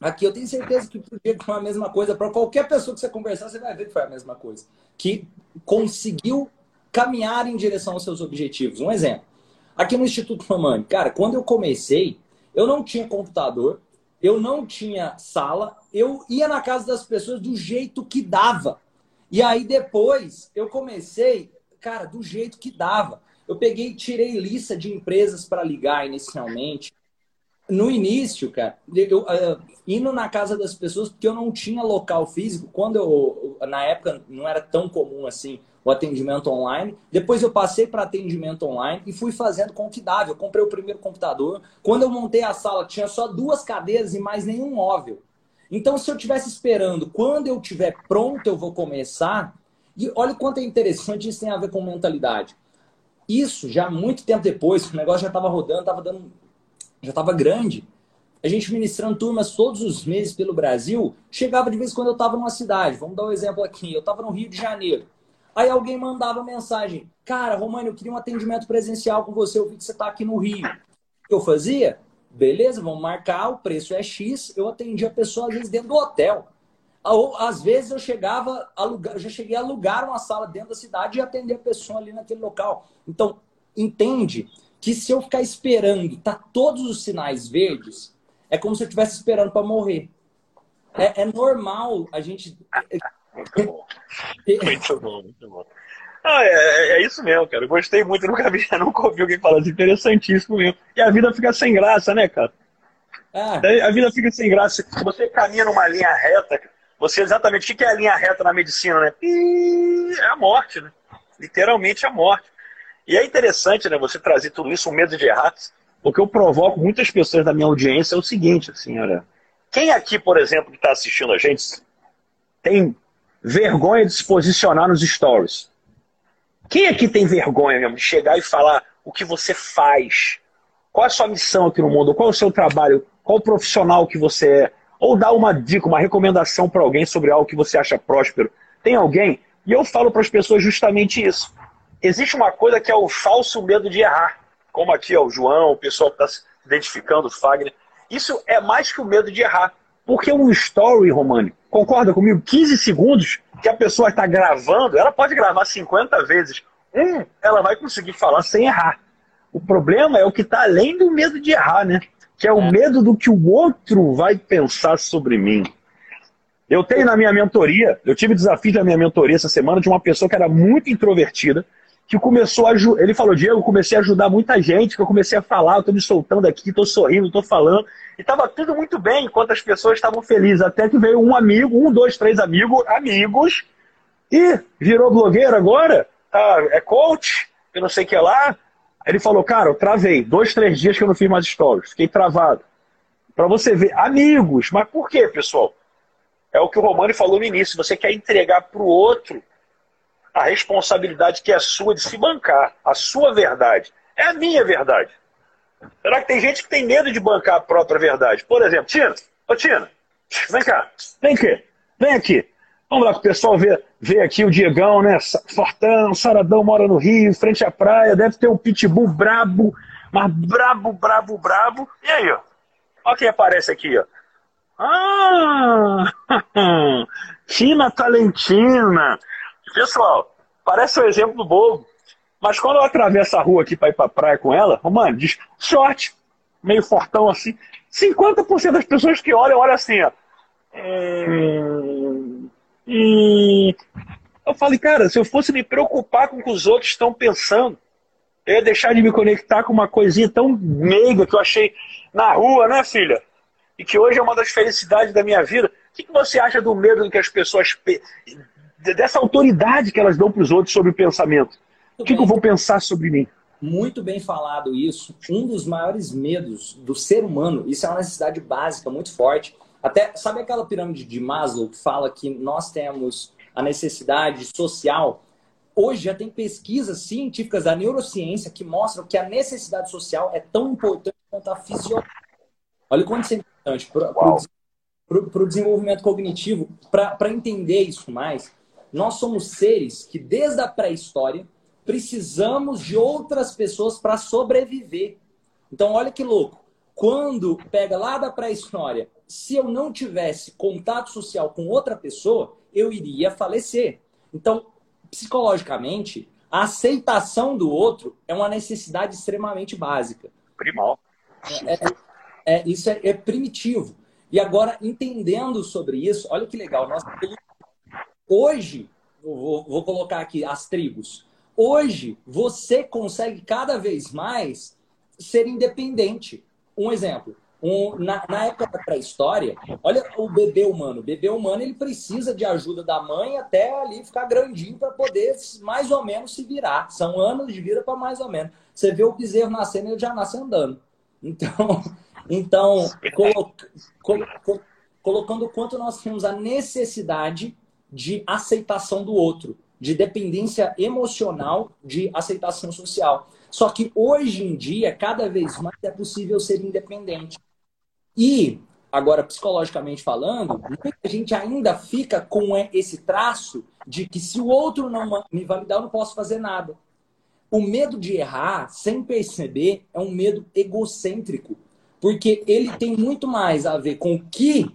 A: aqui eu tenho certeza que o Diego foi a mesma coisa, para qualquer pessoa que você conversar, você vai ver que foi a mesma coisa. Que conseguiu caminhar em direção aos seus objetivos. Um exemplo, aqui no Instituto Romani, cara, quando eu comecei, eu não tinha computador, eu não tinha sala, eu ia na casa das pessoas do jeito que dava. E aí depois eu comecei, cara, do jeito que dava. Eu peguei, tirei lista de empresas para ligar inicialmente. No início, cara, eu uh, indo na casa das pessoas porque eu não tinha local físico. Quando eu, na época, não era tão comum assim o atendimento online. Depois eu passei para atendimento online e fui fazendo com que dava. Eu comprei o primeiro computador. Quando eu montei a sala, tinha só duas cadeiras e mais nenhum móvel. Então, se eu tivesse esperando, quando eu estiver pronto, eu vou começar. E olha quanto é interessante, isso tem a ver com mentalidade. Isso, já muito tempo depois, o negócio já estava rodando, tava dando, já estava grande. A gente ministrando turmas todos os meses pelo Brasil, chegava de vez em quando eu estava numa cidade. Vamos dar um exemplo aqui. Eu estava no Rio de Janeiro. Aí alguém mandava mensagem: Cara, Romano, eu queria um atendimento presencial com você. Eu vi que você está aqui no Rio. O que eu fazia? Beleza, vamos marcar, o preço é X. Eu atendia a pessoa, às vezes, dentro do hotel. Às vezes eu chegava, alugar, eu já cheguei a alugar uma sala dentro da cidade e atender a pessoa ali naquele local. Então, entende que se eu ficar esperando, tá todos os sinais verdes, é como se eu estivesse esperando para morrer. É, é, normal a gente.
B: Muito bom. muito bom, muito bom. Ah, é, é, é, isso mesmo, cara. Eu gostei muito, nunca vi, nunca ouvi alguém falar assim, interessantíssimo mesmo. E a vida fica sem graça, né, cara? Ah. A vida fica sem graça. Você caminha numa linha reta, você exatamente o que é a linha reta na medicina, né? É a morte, né? Literalmente a morte. E é interessante, né, você trazer tudo isso, o medo de errar, porque eu provoco muitas pessoas da minha audiência é o seguinte, assim, olha. Quem aqui, por exemplo, que está assistindo a gente, tem vergonha de se posicionar nos stories. Quem aqui tem vergonha mesmo de chegar e falar o que você faz? Qual é a sua missão aqui no mundo? Qual é o seu trabalho? Qual o profissional que você é? Ou dar uma dica, uma recomendação para alguém sobre algo que você acha próspero? Tem alguém? E eu falo para as pessoas justamente isso. Existe uma coisa que é o falso medo de errar. Como aqui o João, o pessoal que está se identificando, o Fagner. Isso é mais que o medo de errar. Porque um story, Romani, concorda comigo? 15 segundos que a pessoa está gravando, ela pode gravar 50 vezes. Um, ela vai conseguir falar sem errar. O problema é o que está além do medo de errar, né? Que é o é. medo do que o outro vai pensar sobre mim. Eu tenho na minha mentoria, eu tive desafio na minha mentoria essa semana de uma pessoa que era muito introvertida, que começou a. Ele falou, Diego, eu comecei a ajudar muita gente, que eu comecei a falar, eu tô me soltando aqui, tô sorrindo, tô falando. E tava tudo muito bem enquanto as pessoas estavam felizes. Até que veio um amigo, um, dois, três amigos, amigos, e virou blogueiro agora, tá, é coach, eu não sei o que lá. Ele falou, cara, eu travei. Dois, três dias que eu não fiz mais stories. Fiquei travado. Para você ver, amigos. Mas por quê, pessoal? É o que o Romani falou no início. Você quer entregar para o outro a responsabilidade que é sua de se bancar. A sua verdade. É a minha verdade. Será que tem gente que tem medo de bancar a própria verdade? Por exemplo, Tina, ô Tina, vem cá, vem aqui, vem aqui. Vamos lá pessoal vê, vê aqui o Diegão, né? Fortão, Saradão mora no Rio, frente à praia, deve ter um pitbull brabo, mas brabo, brabo, brabo. E aí, ó? Olha quem aparece aqui, ó. Ah! Tina Talentina! Pessoal, parece um exemplo bobo, mas quando eu atravesso a rua aqui para ir para praia com ela, mano, diz short, meio fortão assim, 50% das pessoas que olham, olham assim, ó. Hum, hum. Eu falei, cara, se eu fosse me preocupar com o que os outros estão pensando, eu ia deixar de me conectar com uma coisinha tão meiga que eu achei na rua, né, filha? e que hoje é uma das felicidades da minha vida. O que você acha do medo que as pessoas. dessa autoridade que elas dão para os outros sobre o pensamento? Muito o que, que eu vou pensar sobre mim?
A: Muito bem falado isso. Um dos maiores medos do ser humano, isso é uma necessidade básica, muito forte. Até, sabe aquela pirâmide de Maslow que fala que nós temos a necessidade social? Hoje já tem pesquisas científicas da neurociência que mostram que a necessidade social é tão importante quanto a fisiologia. Olha quanto isso é importante para o desenvolvimento cognitivo. Para entender isso mais, nós somos seres que, desde a pré-história, precisamos de outras pessoas para sobreviver. Então, olha que louco. Quando pega lá da pré-história, se eu não tivesse contato social com outra pessoa, eu iria falecer. Então, psicologicamente, a aceitação do outro é uma necessidade extremamente básica.
B: Primal.
A: É, é, é, isso é, é, primitivo. E agora, entendendo sobre isso, olha que legal. Nós, hoje, vou, vou colocar aqui as tribos. Hoje, você consegue cada vez mais ser independente. Um exemplo. Um, na, na, época da pré-história, olha o bebê humano. O bebê humano ele precisa de ajuda da mãe até ali ficar grandinho para poder mais ou menos se virar. São anos de vida para mais ou menos. Você vê o bezerro nascendo, ele já nasce andando. Então, então, colo colo colocando o quanto nós temos a necessidade de aceitação do outro, de dependência emocional, de aceitação social. Só que hoje em dia, cada vez mais é possível ser independente. E, agora, psicologicamente falando, muita gente ainda fica com esse traço de que se o outro não me validar, eu não posso fazer nada. O medo de errar, sem perceber, é um medo egocêntrico porque ele tem muito mais a ver com o que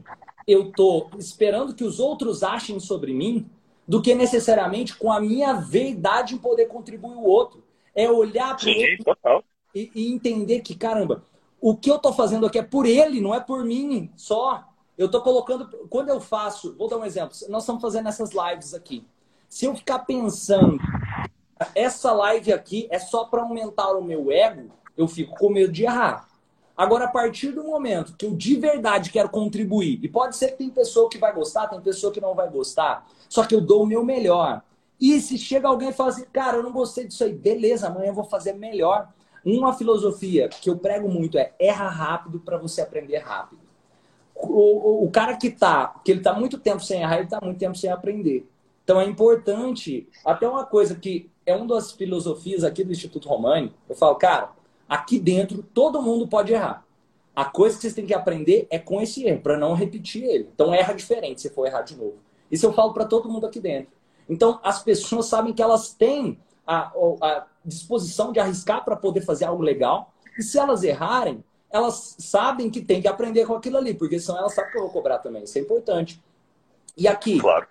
A: eu estou esperando que os outros achem sobre mim do que necessariamente com a minha verdade em poder contribuir o outro. É olhar para o e, e, entender que, caramba, o que eu estou fazendo aqui é por ele, não é por mim só. Eu estou colocando. Quando eu faço, vou dar um exemplo. Nós estamos fazendo essas lives aqui. Se eu ficar pensando, essa live aqui é só para aumentar o meu ego, eu fico com medo de errar. Agora, a partir do momento que eu de verdade quero contribuir, e pode ser que tem pessoa que vai gostar, tem pessoa que não vai gostar, só que eu dou o meu melhor. E se chega alguém e fala assim, cara, eu não gostei disso aí, beleza, amanhã eu vou fazer melhor. Uma filosofia que eu prego muito é erra rápido para você aprender rápido. O, o, cara que tá, que ele tá muito tempo sem errar, ele tá muito tempo sem aprender. Então é importante, até uma coisa que é uma das filosofias aqui do Instituto Romani, eu falo, cara, Aqui dentro, todo mundo pode errar. A coisa que vocês têm que aprender é com esse erro, para não repetir ele. Então, erra diferente se for errar de novo. Isso eu falo para todo mundo aqui dentro. Então, as pessoas sabem que elas têm a, a disposição de arriscar para poder fazer algo legal. E se elas errarem, elas sabem que tem que aprender com aquilo ali, porque senão elas sabem que eu vou cobrar também. Isso é importante. E aqui,
B: claro,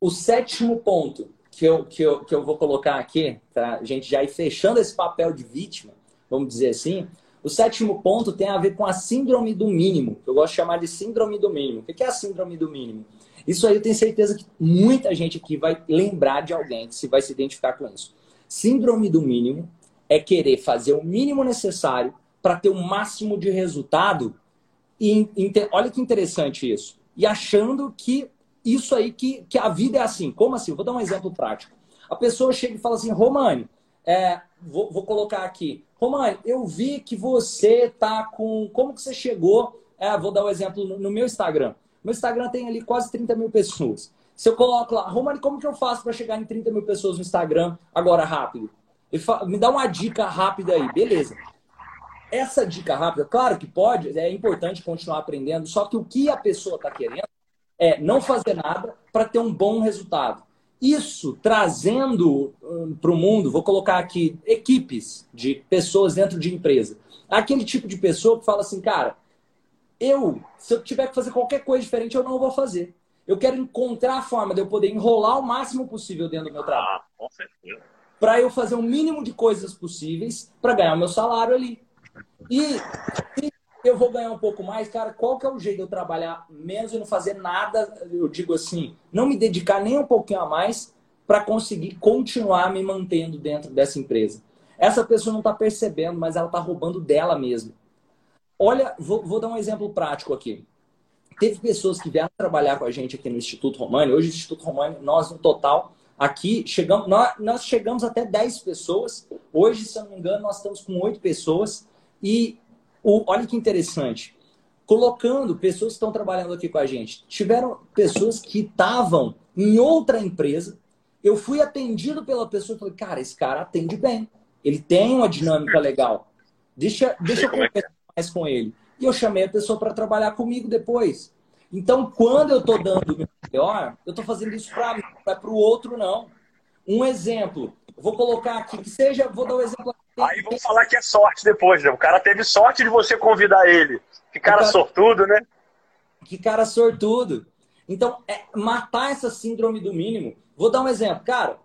A: o sétimo ponto que eu, que, eu, que eu vou colocar aqui, para a gente já ir fechando esse papel de vítima, vamos dizer assim, o sétimo ponto tem a ver com a síndrome do mínimo, que eu gosto de chamar de síndrome do mínimo. O que é a síndrome do mínimo? Isso aí eu tenho certeza que muita gente aqui vai lembrar de alguém que se vai se identificar com isso. Síndrome do mínimo é querer fazer o mínimo necessário para ter o máximo de resultado. E, olha que interessante isso. E achando que isso aí, que, que a vida é assim. Como assim? Vou dar um exemplo prático. A pessoa chega e fala assim, Romani, é, vou, vou, colocar aqui. Romani, eu vi que você tá com. Como que você chegou? É, vou dar um exemplo no, no meu Instagram. Meu Instagram tem ali quase 30 mil pessoas. Se eu coloco lá, Romani, como que eu faço para chegar em 30 mil pessoas no Instagram agora rápido? Me dá uma dica rápida aí, beleza. Essa dica rápida, claro que pode, é importante continuar aprendendo, só que o que a pessoa está querendo é não fazer nada para ter um bom resultado. Isso trazendo hum, para o mundo, vou colocar aqui equipes de pessoas dentro de empresa. Aquele tipo de pessoa que fala assim, cara, eu, se eu tiver que fazer qualquer coisa diferente, eu não vou fazer. Eu quero encontrar a forma de eu poder enrolar o máximo possível dentro do meu trabalho. Ah, com certeza para eu fazer o mínimo de coisas possíveis para ganhar o meu salário ali. E se eu vou ganhar um pouco mais, cara, qual que é o jeito de eu trabalhar menos e não fazer nada, eu digo assim, não me dedicar nem um pouquinho a mais para conseguir continuar me mantendo dentro dessa empresa. Essa pessoa não está percebendo, mas ela está roubando dela mesma. Olha, vou, vou, dar um exemplo prático aqui. Teve pessoas que vieram trabalhar com a gente aqui no Instituto Romani. Hoje, o Instituto Romani, nós no total Aqui chegamos, nós, nós chegamos até 10 pessoas. Hoje, se eu não me engano, nós estamos com 8 pessoas. E o, olha que interessante. Colocando pessoas que estão trabalhando aqui com a gente. Tiveram pessoas que estavam em outra empresa. Eu fui atendido pela pessoa e falei, cara, esse cara atende bem. Ele tem uma dinâmica legal. Deixa, deixa eu é conversar é. mais com ele. E eu chamei a pessoa para trabalhar comigo depois. Então, quando eu estou dando o melhor, eu estou fazendo isso para mim, não é para o outro, não. Um exemplo, vou colocar aqui, que seja, vou dar um exemplo aqui.
B: Aí vamos falar que é sorte depois, né? O cara teve sorte de você convidar ele. Que cara, cara sortudo, né?
A: Que cara sortudo. Então, é matar essa síndrome do mínimo. Vou dar um exemplo. Cara,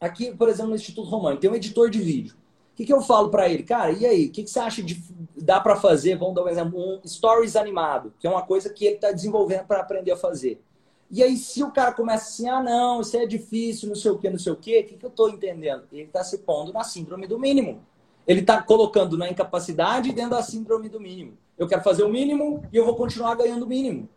A: aqui, por exemplo, no Instituto Romano, tem um editor de vídeo. O que, que eu falo para ele? Cara, e aí? O que, que você acha de dá para fazer? Vamos dar um exemplo, um stories animado, que é uma coisa que ele está desenvolvendo para aprender a fazer. E aí, se o cara começa assim, ah, não, isso é difícil, não sei o quê, não sei o quê, o que, que eu estou entendendo? Ele está se pondo na síndrome do mínimo. Ele está colocando na incapacidade dentro da síndrome do mínimo. Eu quero fazer o mínimo e eu vou continuar ganhando o mínimo.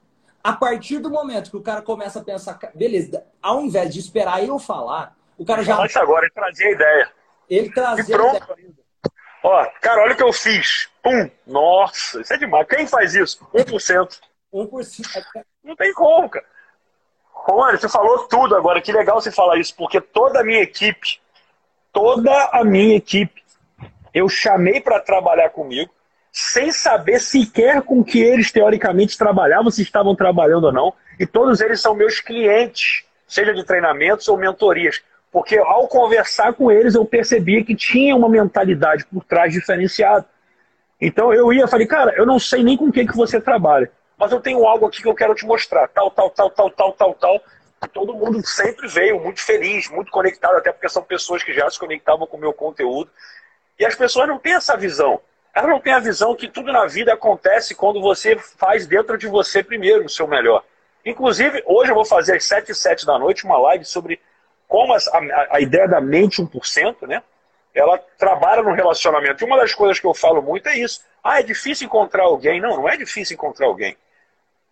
A: A partir do momento que o cara começa a pensar, beleza, ao invés de esperar eu falar, o cara já.
B: Antes agora, ele trazia a ideia.
A: Ele trazia.
B: E pronto. Ó, cara, olha o que eu fiz. Pum! Nossa, isso é demais. Quem faz isso? 1%.
A: 1%.
B: Não tem como, cara. Romano, você falou tudo agora. Que legal você falar isso, porque toda a minha equipe, toda a minha equipe, eu chamei para trabalhar comigo, sem saber sequer com que eles teoricamente trabalhavam, se estavam trabalhando ou não. E todos eles são meus clientes, seja de treinamentos ou mentorias. Porque ao conversar com eles, eu percebia que tinha uma mentalidade por trás diferenciada. Então eu ia, falei, cara, eu não sei nem com quem que você trabalha, mas eu tenho algo aqui que eu quero te mostrar, tal, tal, tal, tal, tal, tal, tal. Todo mundo sempre veio muito feliz, muito conectado, até porque são pessoas que já se conectavam com o meu conteúdo. E as pessoas não têm essa visão. Elas não têm a visão que tudo na vida acontece quando você faz dentro de você primeiro o seu melhor. Inclusive, hoje eu vou fazer às 7 e 7 da noite uma live sobre como a, a, a ideia da mente 1%, né? Ela trabalha no relacionamento. E uma das coisas que eu falo muito é isso. Ah, é difícil encontrar alguém. Não, não é difícil encontrar alguém.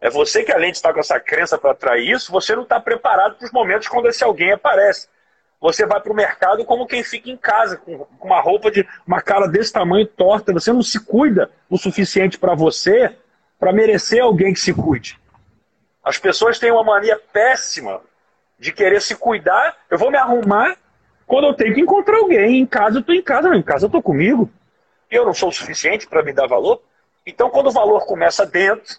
B: É você que, além de estar com essa crença para atrair isso, você não está preparado para os momentos quando esse alguém aparece. Você vai para o mercado como quem fica em casa, com uma roupa de uma cara desse tamanho torta. Você não se cuida o suficiente para você para merecer alguém que se cuide. As pessoas têm uma mania péssima de querer se cuidar, eu vou me arrumar quando eu tenho que encontrar alguém. Em casa eu estou em casa, não, em casa eu estou comigo. Eu não sou o suficiente para me dar valor. Então, quando o valor começa dentro,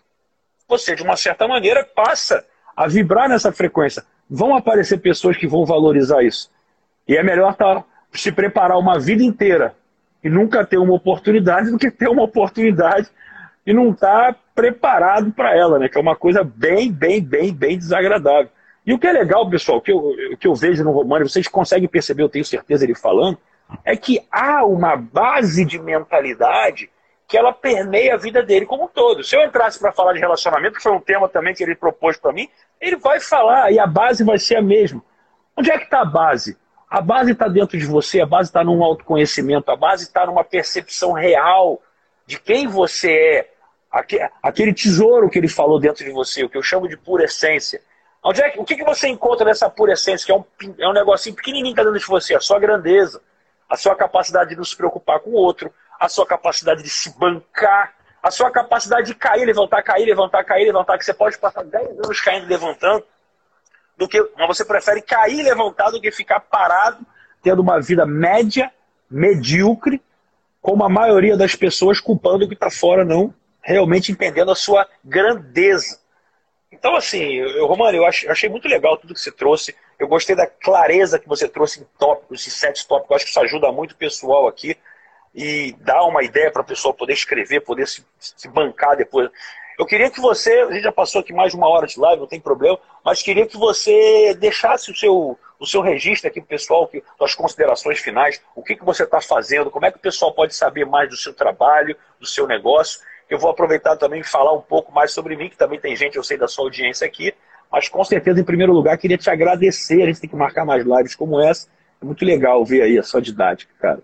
B: você, de uma certa maneira, passa a vibrar nessa frequência. Vão aparecer pessoas que vão valorizar isso. E é melhor tá, se preparar uma vida inteira e nunca ter uma oportunidade do que ter uma oportunidade e não estar tá preparado para ela, né? Que é uma coisa bem, bem, bem, bem desagradável. E o que é legal, pessoal, que eu, que eu vejo no Romano, vocês conseguem perceber, eu tenho certeza ele falando, é que há uma base de mentalidade que ela permeia a vida dele como um todo. Se eu entrasse para falar de relacionamento, que foi um tema também que ele propôs para mim, ele vai falar e a base vai ser a mesma. Onde é que está a base? A base está dentro de você, a base está num autoconhecimento, a base está numa percepção real de quem você é. Aquele tesouro que ele falou dentro de você, o que eu chamo de pura essência. Onde que, o que, que você encontra nessa pura essência, que é um, é um negocinho pequenininho que está dentro de você? A sua grandeza, a sua capacidade de não se preocupar com o outro, a sua capacidade de se bancar, a sua capacidade de cair, levantar, cair, levantar, cair, levantar, que você pode passar 10 anos caindo e levantando, do que, mas você prefere cair e levantar do que ficar parado, tendo uma vida média, medíocre, como a maioria das pessoas culpando o que está fora, não realmente entendendo a sua grandeza. Então, assim, eu, Romano, eu achei muito legal tudo que você trouxe. Eu gostei da clareza que você trouxe em tópicos, esses sete tópicos. Eu acho que isso ajuda muito o pessoal aqui e dá uma ideia para a pessoa poder escrever, poder se, se, bancar depois. Eu queria que você, a gente já passou aqui mais de uma hora de live, não tem problema, mas queria que você deixasse o seu, o seu registro aqui para o pessoal, que, suas considerações finais, o que, que você está fazendo, como é que o pessoal pode saber mais do seu trabalho, do seu negócio. Eu vou aproveitar também e falar um pouco mais sobre mim, que também tem gente, eu sei da sua audiência aqui, mas com certeza, em primeiro lugar, queria te agradecer, a gente tem que marcar mais lives como essa, é muito legal ver aí a sua didática, cara.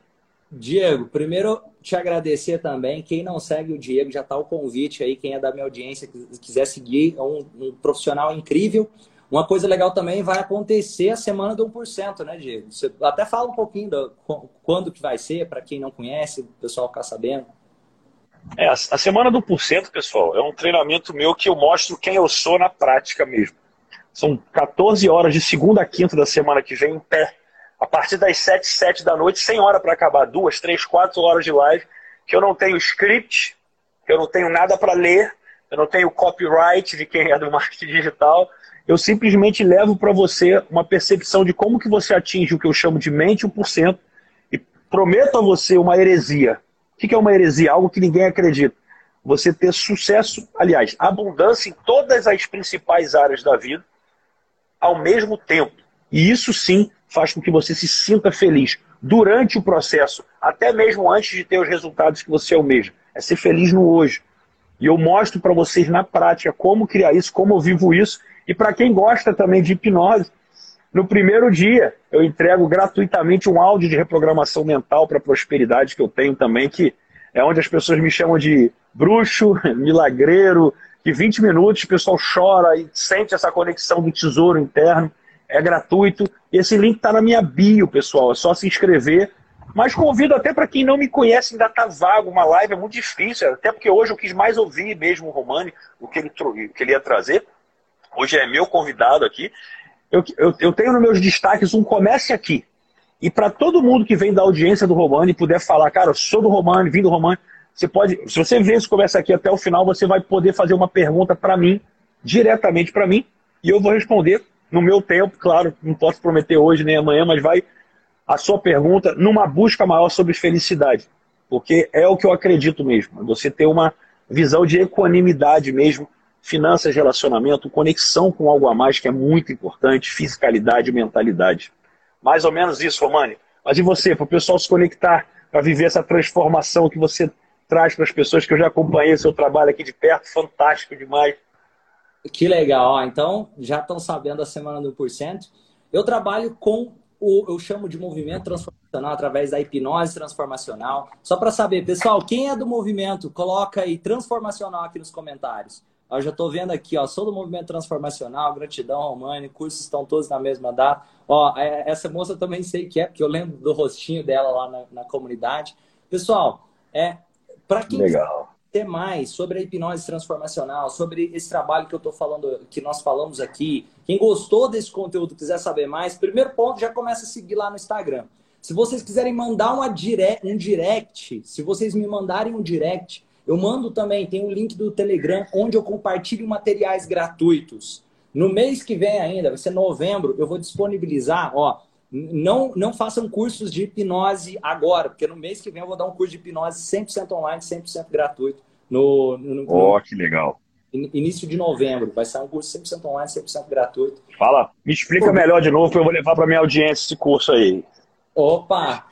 A: Diego, primeiro te agradecer também. Quem não segue o Diego, já está o convite aí. Quem é da minha audiência, quiser seguir, é um, um, profissional incrível. Uma coisa legal também, vai acontecer a semana do 1%, né, Diego? Você até fala um pouquinho do, quando que vai ser, para quem não conhece, o pessoal ficar sabendo.
B: É, a semana do 1%, pessoal, é um treinamento meu que eu mostro quem eu sou na prática mesmo. São 14 horas de segunda a quinta da semana que vem em pé a partir das 7, 7 da noite, sem hora para acabar, duas, três, quatro horas de live, que eu não tenho script, que eu não tenho nada para ler, eu não tenho copyright de quem é do marketing digital, eu simplesmente levo para você uma percepção de como que você atinge o que eu chamo de mente 1% e prometo a você uma heresia. O que é uma heresia? Algo que ninguém acredita. Você ter sucesso, aliás, abundância em todas as principais áreas da vida ao mesmo tempo. E isso sim faz com que você se sinta feliz durante o processo, até mesmo antes de ter os resultados que você almeja. É ser feliz no hoje. E eu mostro para vocês na prática como criar isso, como eu vivo isso. E para quem gosta também de hipnose, no primeiro dia eu entrego gratuitamente um áudio de reprogramação mental para prosperidade que eu tenho também, que é onde as pessoas me chamam de bruxo, milagreiro, que 20 minutos o pessoal chora e sente essa conexão do tesouro interno é gratuito. Esse link está na minha bio, pessoal. É só se inscrever. Mas convido até para quem não me conhece, ainda está vago. Uma live é muito difícil, até porque hoje eu quis mais ouvir mesmo o Romani, o que ele, o que ele ia trazer. Hoje é meu convidado aqui. Eu, eu, eu tenho nos meus destaques um Comece Aqui. E para todo mundo que vem da audiência do Romani e puder falar, cara, eu sou do Romani, vim do Romani, você pode, se você ver esse Comece Aqui até o final, você vai poder fazer uma pergunta para mim, diretamente para mim, e eu vou responder no meu tempo, claro, não posso prometer hoje nem amanhã, mas vai a sua pergunta numa busca maior sobre felicidade. Porque é o que eu acredito mesmo. Você ter uma visão de equanimidade mesmo, finanças, relacionamento, conexão com algo a mais que é muito importante, fiscalidade, mentalidade. Mais ou menos isso, Romani. Mas e você, para o pessoal se conectar, para viver essa transformação que você traz para as pessoas que eu já acompanhei seu trabalho aqui de perto, fantástico demais.
A: Que legal. Ó, então, já estão sabendo a semana do porcento. Eu trabalho com o, eu chamo de movimento transformacional através da hipnose transformacional. Só para saber, pessoal, quem é do movimento, coloca aí transformacional aqui nos comentários. Eu já estou vendo aqui, ó, sou do movimento transformacional, gratidão, Romani, cursos estão todos na mesma data. Ó, é, essa moça também sei que é, porque eu lembro do rostinho dela lá na, na comunidade. Pessoal, é para quem
B: Legal
A: ter mais sobre a hipnose transformacional, sobre esse trabalho que eu estou falando, que nós falamos aqui, quem gostou desse conteúdo, quiser saber mais, primeiro ponto, já começa a seguir lá no Instagram. Se vocês quiserem mandar uma direct, um direct, se vocês me mandarem um direct, eu mando também, tem um link do Telegram, onde eu compartilho materiais gratuitos. No mês que vem ainda, vai ser novembro, eu vou disponibilizar, ó, não, não façam cursos de hipnose agora, porque no mês que vem eu vou dar um curso de hipnose 100% online, 100% gratuito. No, no,
B: oh, que legal.
A: Início de novembro. Vai sair um curso 100% online, 100% gratuito.
B: Fala, me explica Pô, melhor de novo, que eu vou levar para minha audiência esse curso aí.
A: Opa!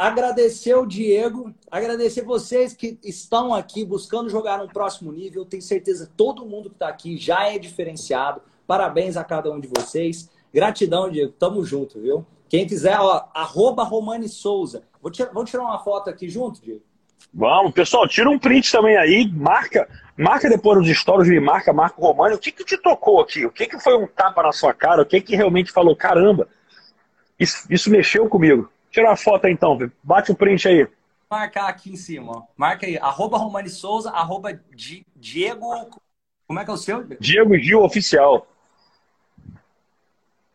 A: Agradecer o Diego, agradecer vocês que estão aqui buscando jogar no próximo nível. Tenho certeza todo mundo que está aqui já é diferenciado. Parabéns a cada um de vocês. Gratidão, Diego. Tamo junto, viu? Quem quiser, ó, arroba Romani Souza. Vou tirar, vamos tirar uma foto aqui junto, Diego?
B: Vamos, pessoal, tira um print também aí, marca, marca depois nos stories, me marca, marca o Romani. O que que te tocou aqui? O que que foi um tapa na sua cara? O que que realmente falou, caramba, isso, isso mexeu comigo? Tira uma foto então, bate o print aí.
A: Marcar aqui em cima, ó. marca aí, arroba Romani Souza, arroba Diego, como é que é o seu?
B: Diego Gil Oficial.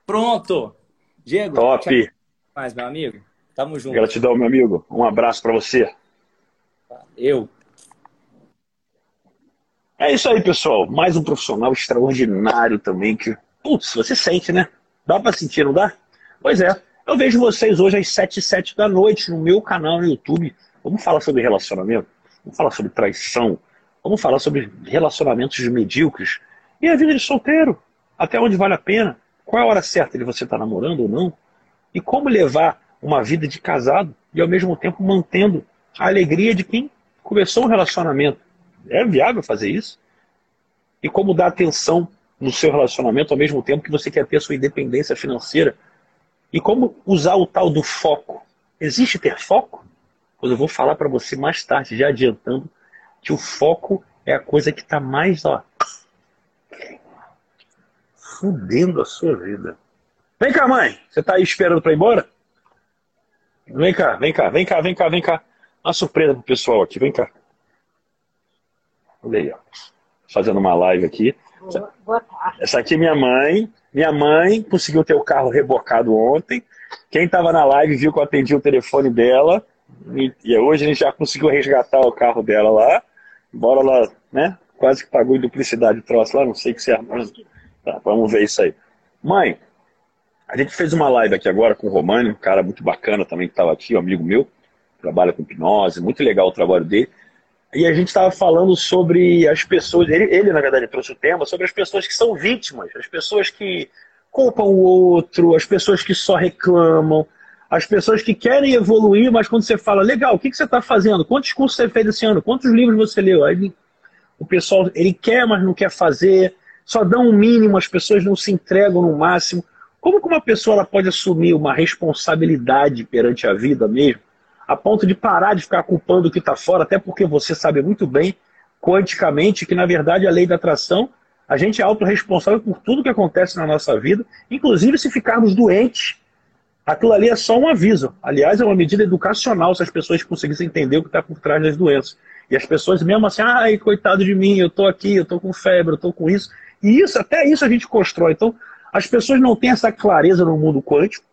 A: Pronto! Diego,
B: top.
A: Mais, meu amigo. Tamo junto.
B: Gratidão, meu amigo. Um abraço para você.
A: Eu.
B: É isso aí, pessoal. Mais um profissional extraordinário também que, putz, você sente, né? Dá para sentir, não dá? Pois é. Eu vejo vocês hoje às 7 e 7 da noite no meu canal no YouTube. Vamos falar sobre relacionamento? Vamos falar sobre traição? Vamos falar sobre relacionamentos medíocres? E a vida de solteiro? Até onde vale a pena? Qual é a hora certa de você estar namorando ou não? E como levar uma vida de casado e ao mesmo tempo mantendo a alegria de quem começou um relacionamento? É viável fazer isso? E como dar atenção no seu relacionamento ao mesmo tempo que você quer ter sua independência financeira? E como usar o tal do foco? Existe ter foco? Pois eu vou falar para você mais tarde, já adiantando, que o foco é a coisa que está mais ó, fudendo a sua vida. Vem cá, mãe. Você tá aí esperando para ir embora? Vem cá, vem cá, vem cá, vem cá, vem cá. Uma surpresa pro pessoal aqui, vem cá. Olha aí, ó. Fazendo uma live aqui. Boa, tarde. Essa aqui é minha mãe. Minha mãe conseguiu ter o carro rebocado ontem. Quem estava na live viu que eu atendi o telefone dela. E, e hoje a gente já conseguiu resgatar o carro dela lá. Embora ela, né, quase que pagou em duplicidade o troço lá, não sei o que você mas Tá, vamos ver isso aí. Mãe, a gente fez uma live aqui agora com o Romani, um cara muito bacana também que estava aqui, um amigo meu, trabalha com hipnose, muito legal o trabalho dele. E a gente estava falando sobre as pessoas, ele, ele na verdade trouxe o tema, sobre as pessoas que são vítimas, as pessoas que culpam o outro, as pessoas que só reclamam, as pessoas que querem evoluir, mas quando você fala, legal, o que, que você está fazendo? Quantos cursos você fez esse ano? Quantos livros você leu? Aí o pessoal, ele quer, mas não quer fazer só dão o um mínimo, as pessoas não se entregam no máximo. Como que uma pessoa ela pode assumir uma responsabilidade perante a vida mesmo, a ponto de parar de ficar culpando o que está fora, até porque você sabe muito bem, quanticamente, que na verdade a lei da atração, a gente é autorresponsável por tudo que acontece na nossa vida, inclusive se ficarmos doentes. Aquilo ali é só um aviso. Aliás, é uma medida educacional se as pessoas conseguissem entender o que está por trás das doenças. E as pessoas mesmo assim, ai, coitado de mim, eu estou aqui, eu estou com febre, eu estou com isso. E isso, até isso a gente constrói. Então, as pessoas não têm essa clareza no mundo quântico,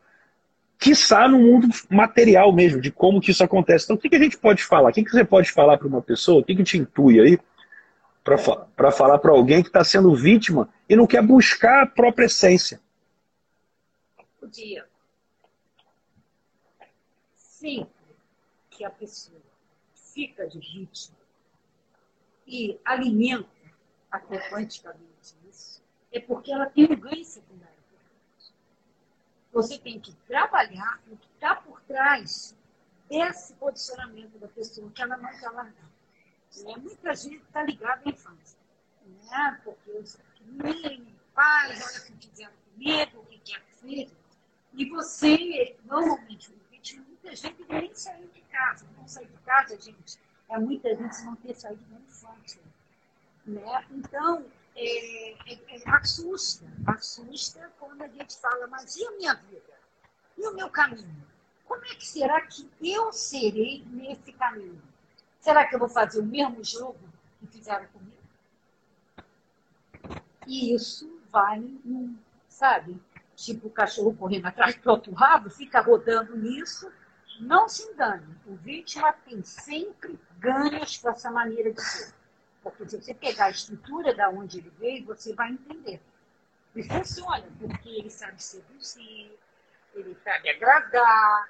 B: está no mundo material mesmo, de como que isso acontece. Então, o que, que a gente pode falar? O que, que você pode falar para uma pessoa? O que, que te intui aí para falar para alguém que está sendo vítima e não quer buscar a própria essência?
C: O dia. Sempre que a pessoa fica de vítima e alimenta até quanticamente é porque ela tem um ganho. Você tem que trabalhar o que está por trás desse posicionamento da pessoa que ela não quer largar. Né? Muita gente está ligada à infância. Né? Porque pequenininho, pais, olha o que fizeram comigo, o que quer filho. E você, normalmente, muita gente nem saiu de casa. Não sair de casa, gente, é muita gente não ter saído da infância. Né? Então, é, é, é, assusta. Assusta quando a gente fala, mas e a minha vida? E o meu caminho? Como é que será que eu serei nesse caminho? Será que eu vou fazer o mesmo jogo que fizeram comigo? E isso vai, sabe? Tipo o cachorro correndo atrás do outro rabo, fica rodando nisso. Não se engane, o vítima tem sempre ganhos com essa maneira de ser. Porque se você pegar a estrutura da onde ele veio, você vai entender. E funciona, porque ele sabe seduzir, ele me agradar,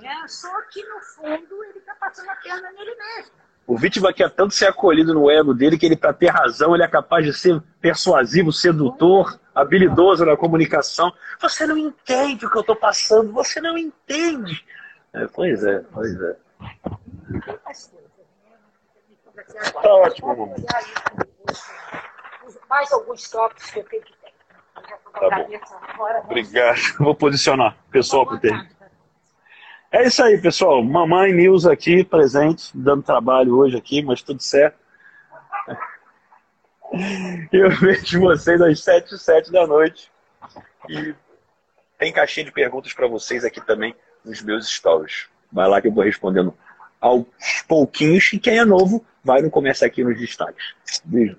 C: né? Só que no fundo ele está passando a perna nele mesmo.
B: O vítima quer tanto ser acolhido no ego dele que ele, para ter razão, ele é capaz de ser persuasivo, sedutor, habilidoso na comunicação. Você não entende o que eu estou passando, você não entende. É, pois é, pois é.
C: Tem mais coisas?
B: Tá ótimo, mamãe.
C: Mais alguns tópicos que eu tenho que ter.
B: Tá bom. Obrigado. Vou posicionar o pessoal para ter. É isso aí, pessoal. Mamãe News aqui, presente, dando trabalho hoje aqui, mas tudo certo. Eu vejo vocês às 7 e 7 da noite. E tem caixinha de perguntas para vocês aqui também nos meus stories. Vai lá que eu vou respondendo aos pouquinhos. E quem é novo, vai no começar aqui nos destaques. Beijo.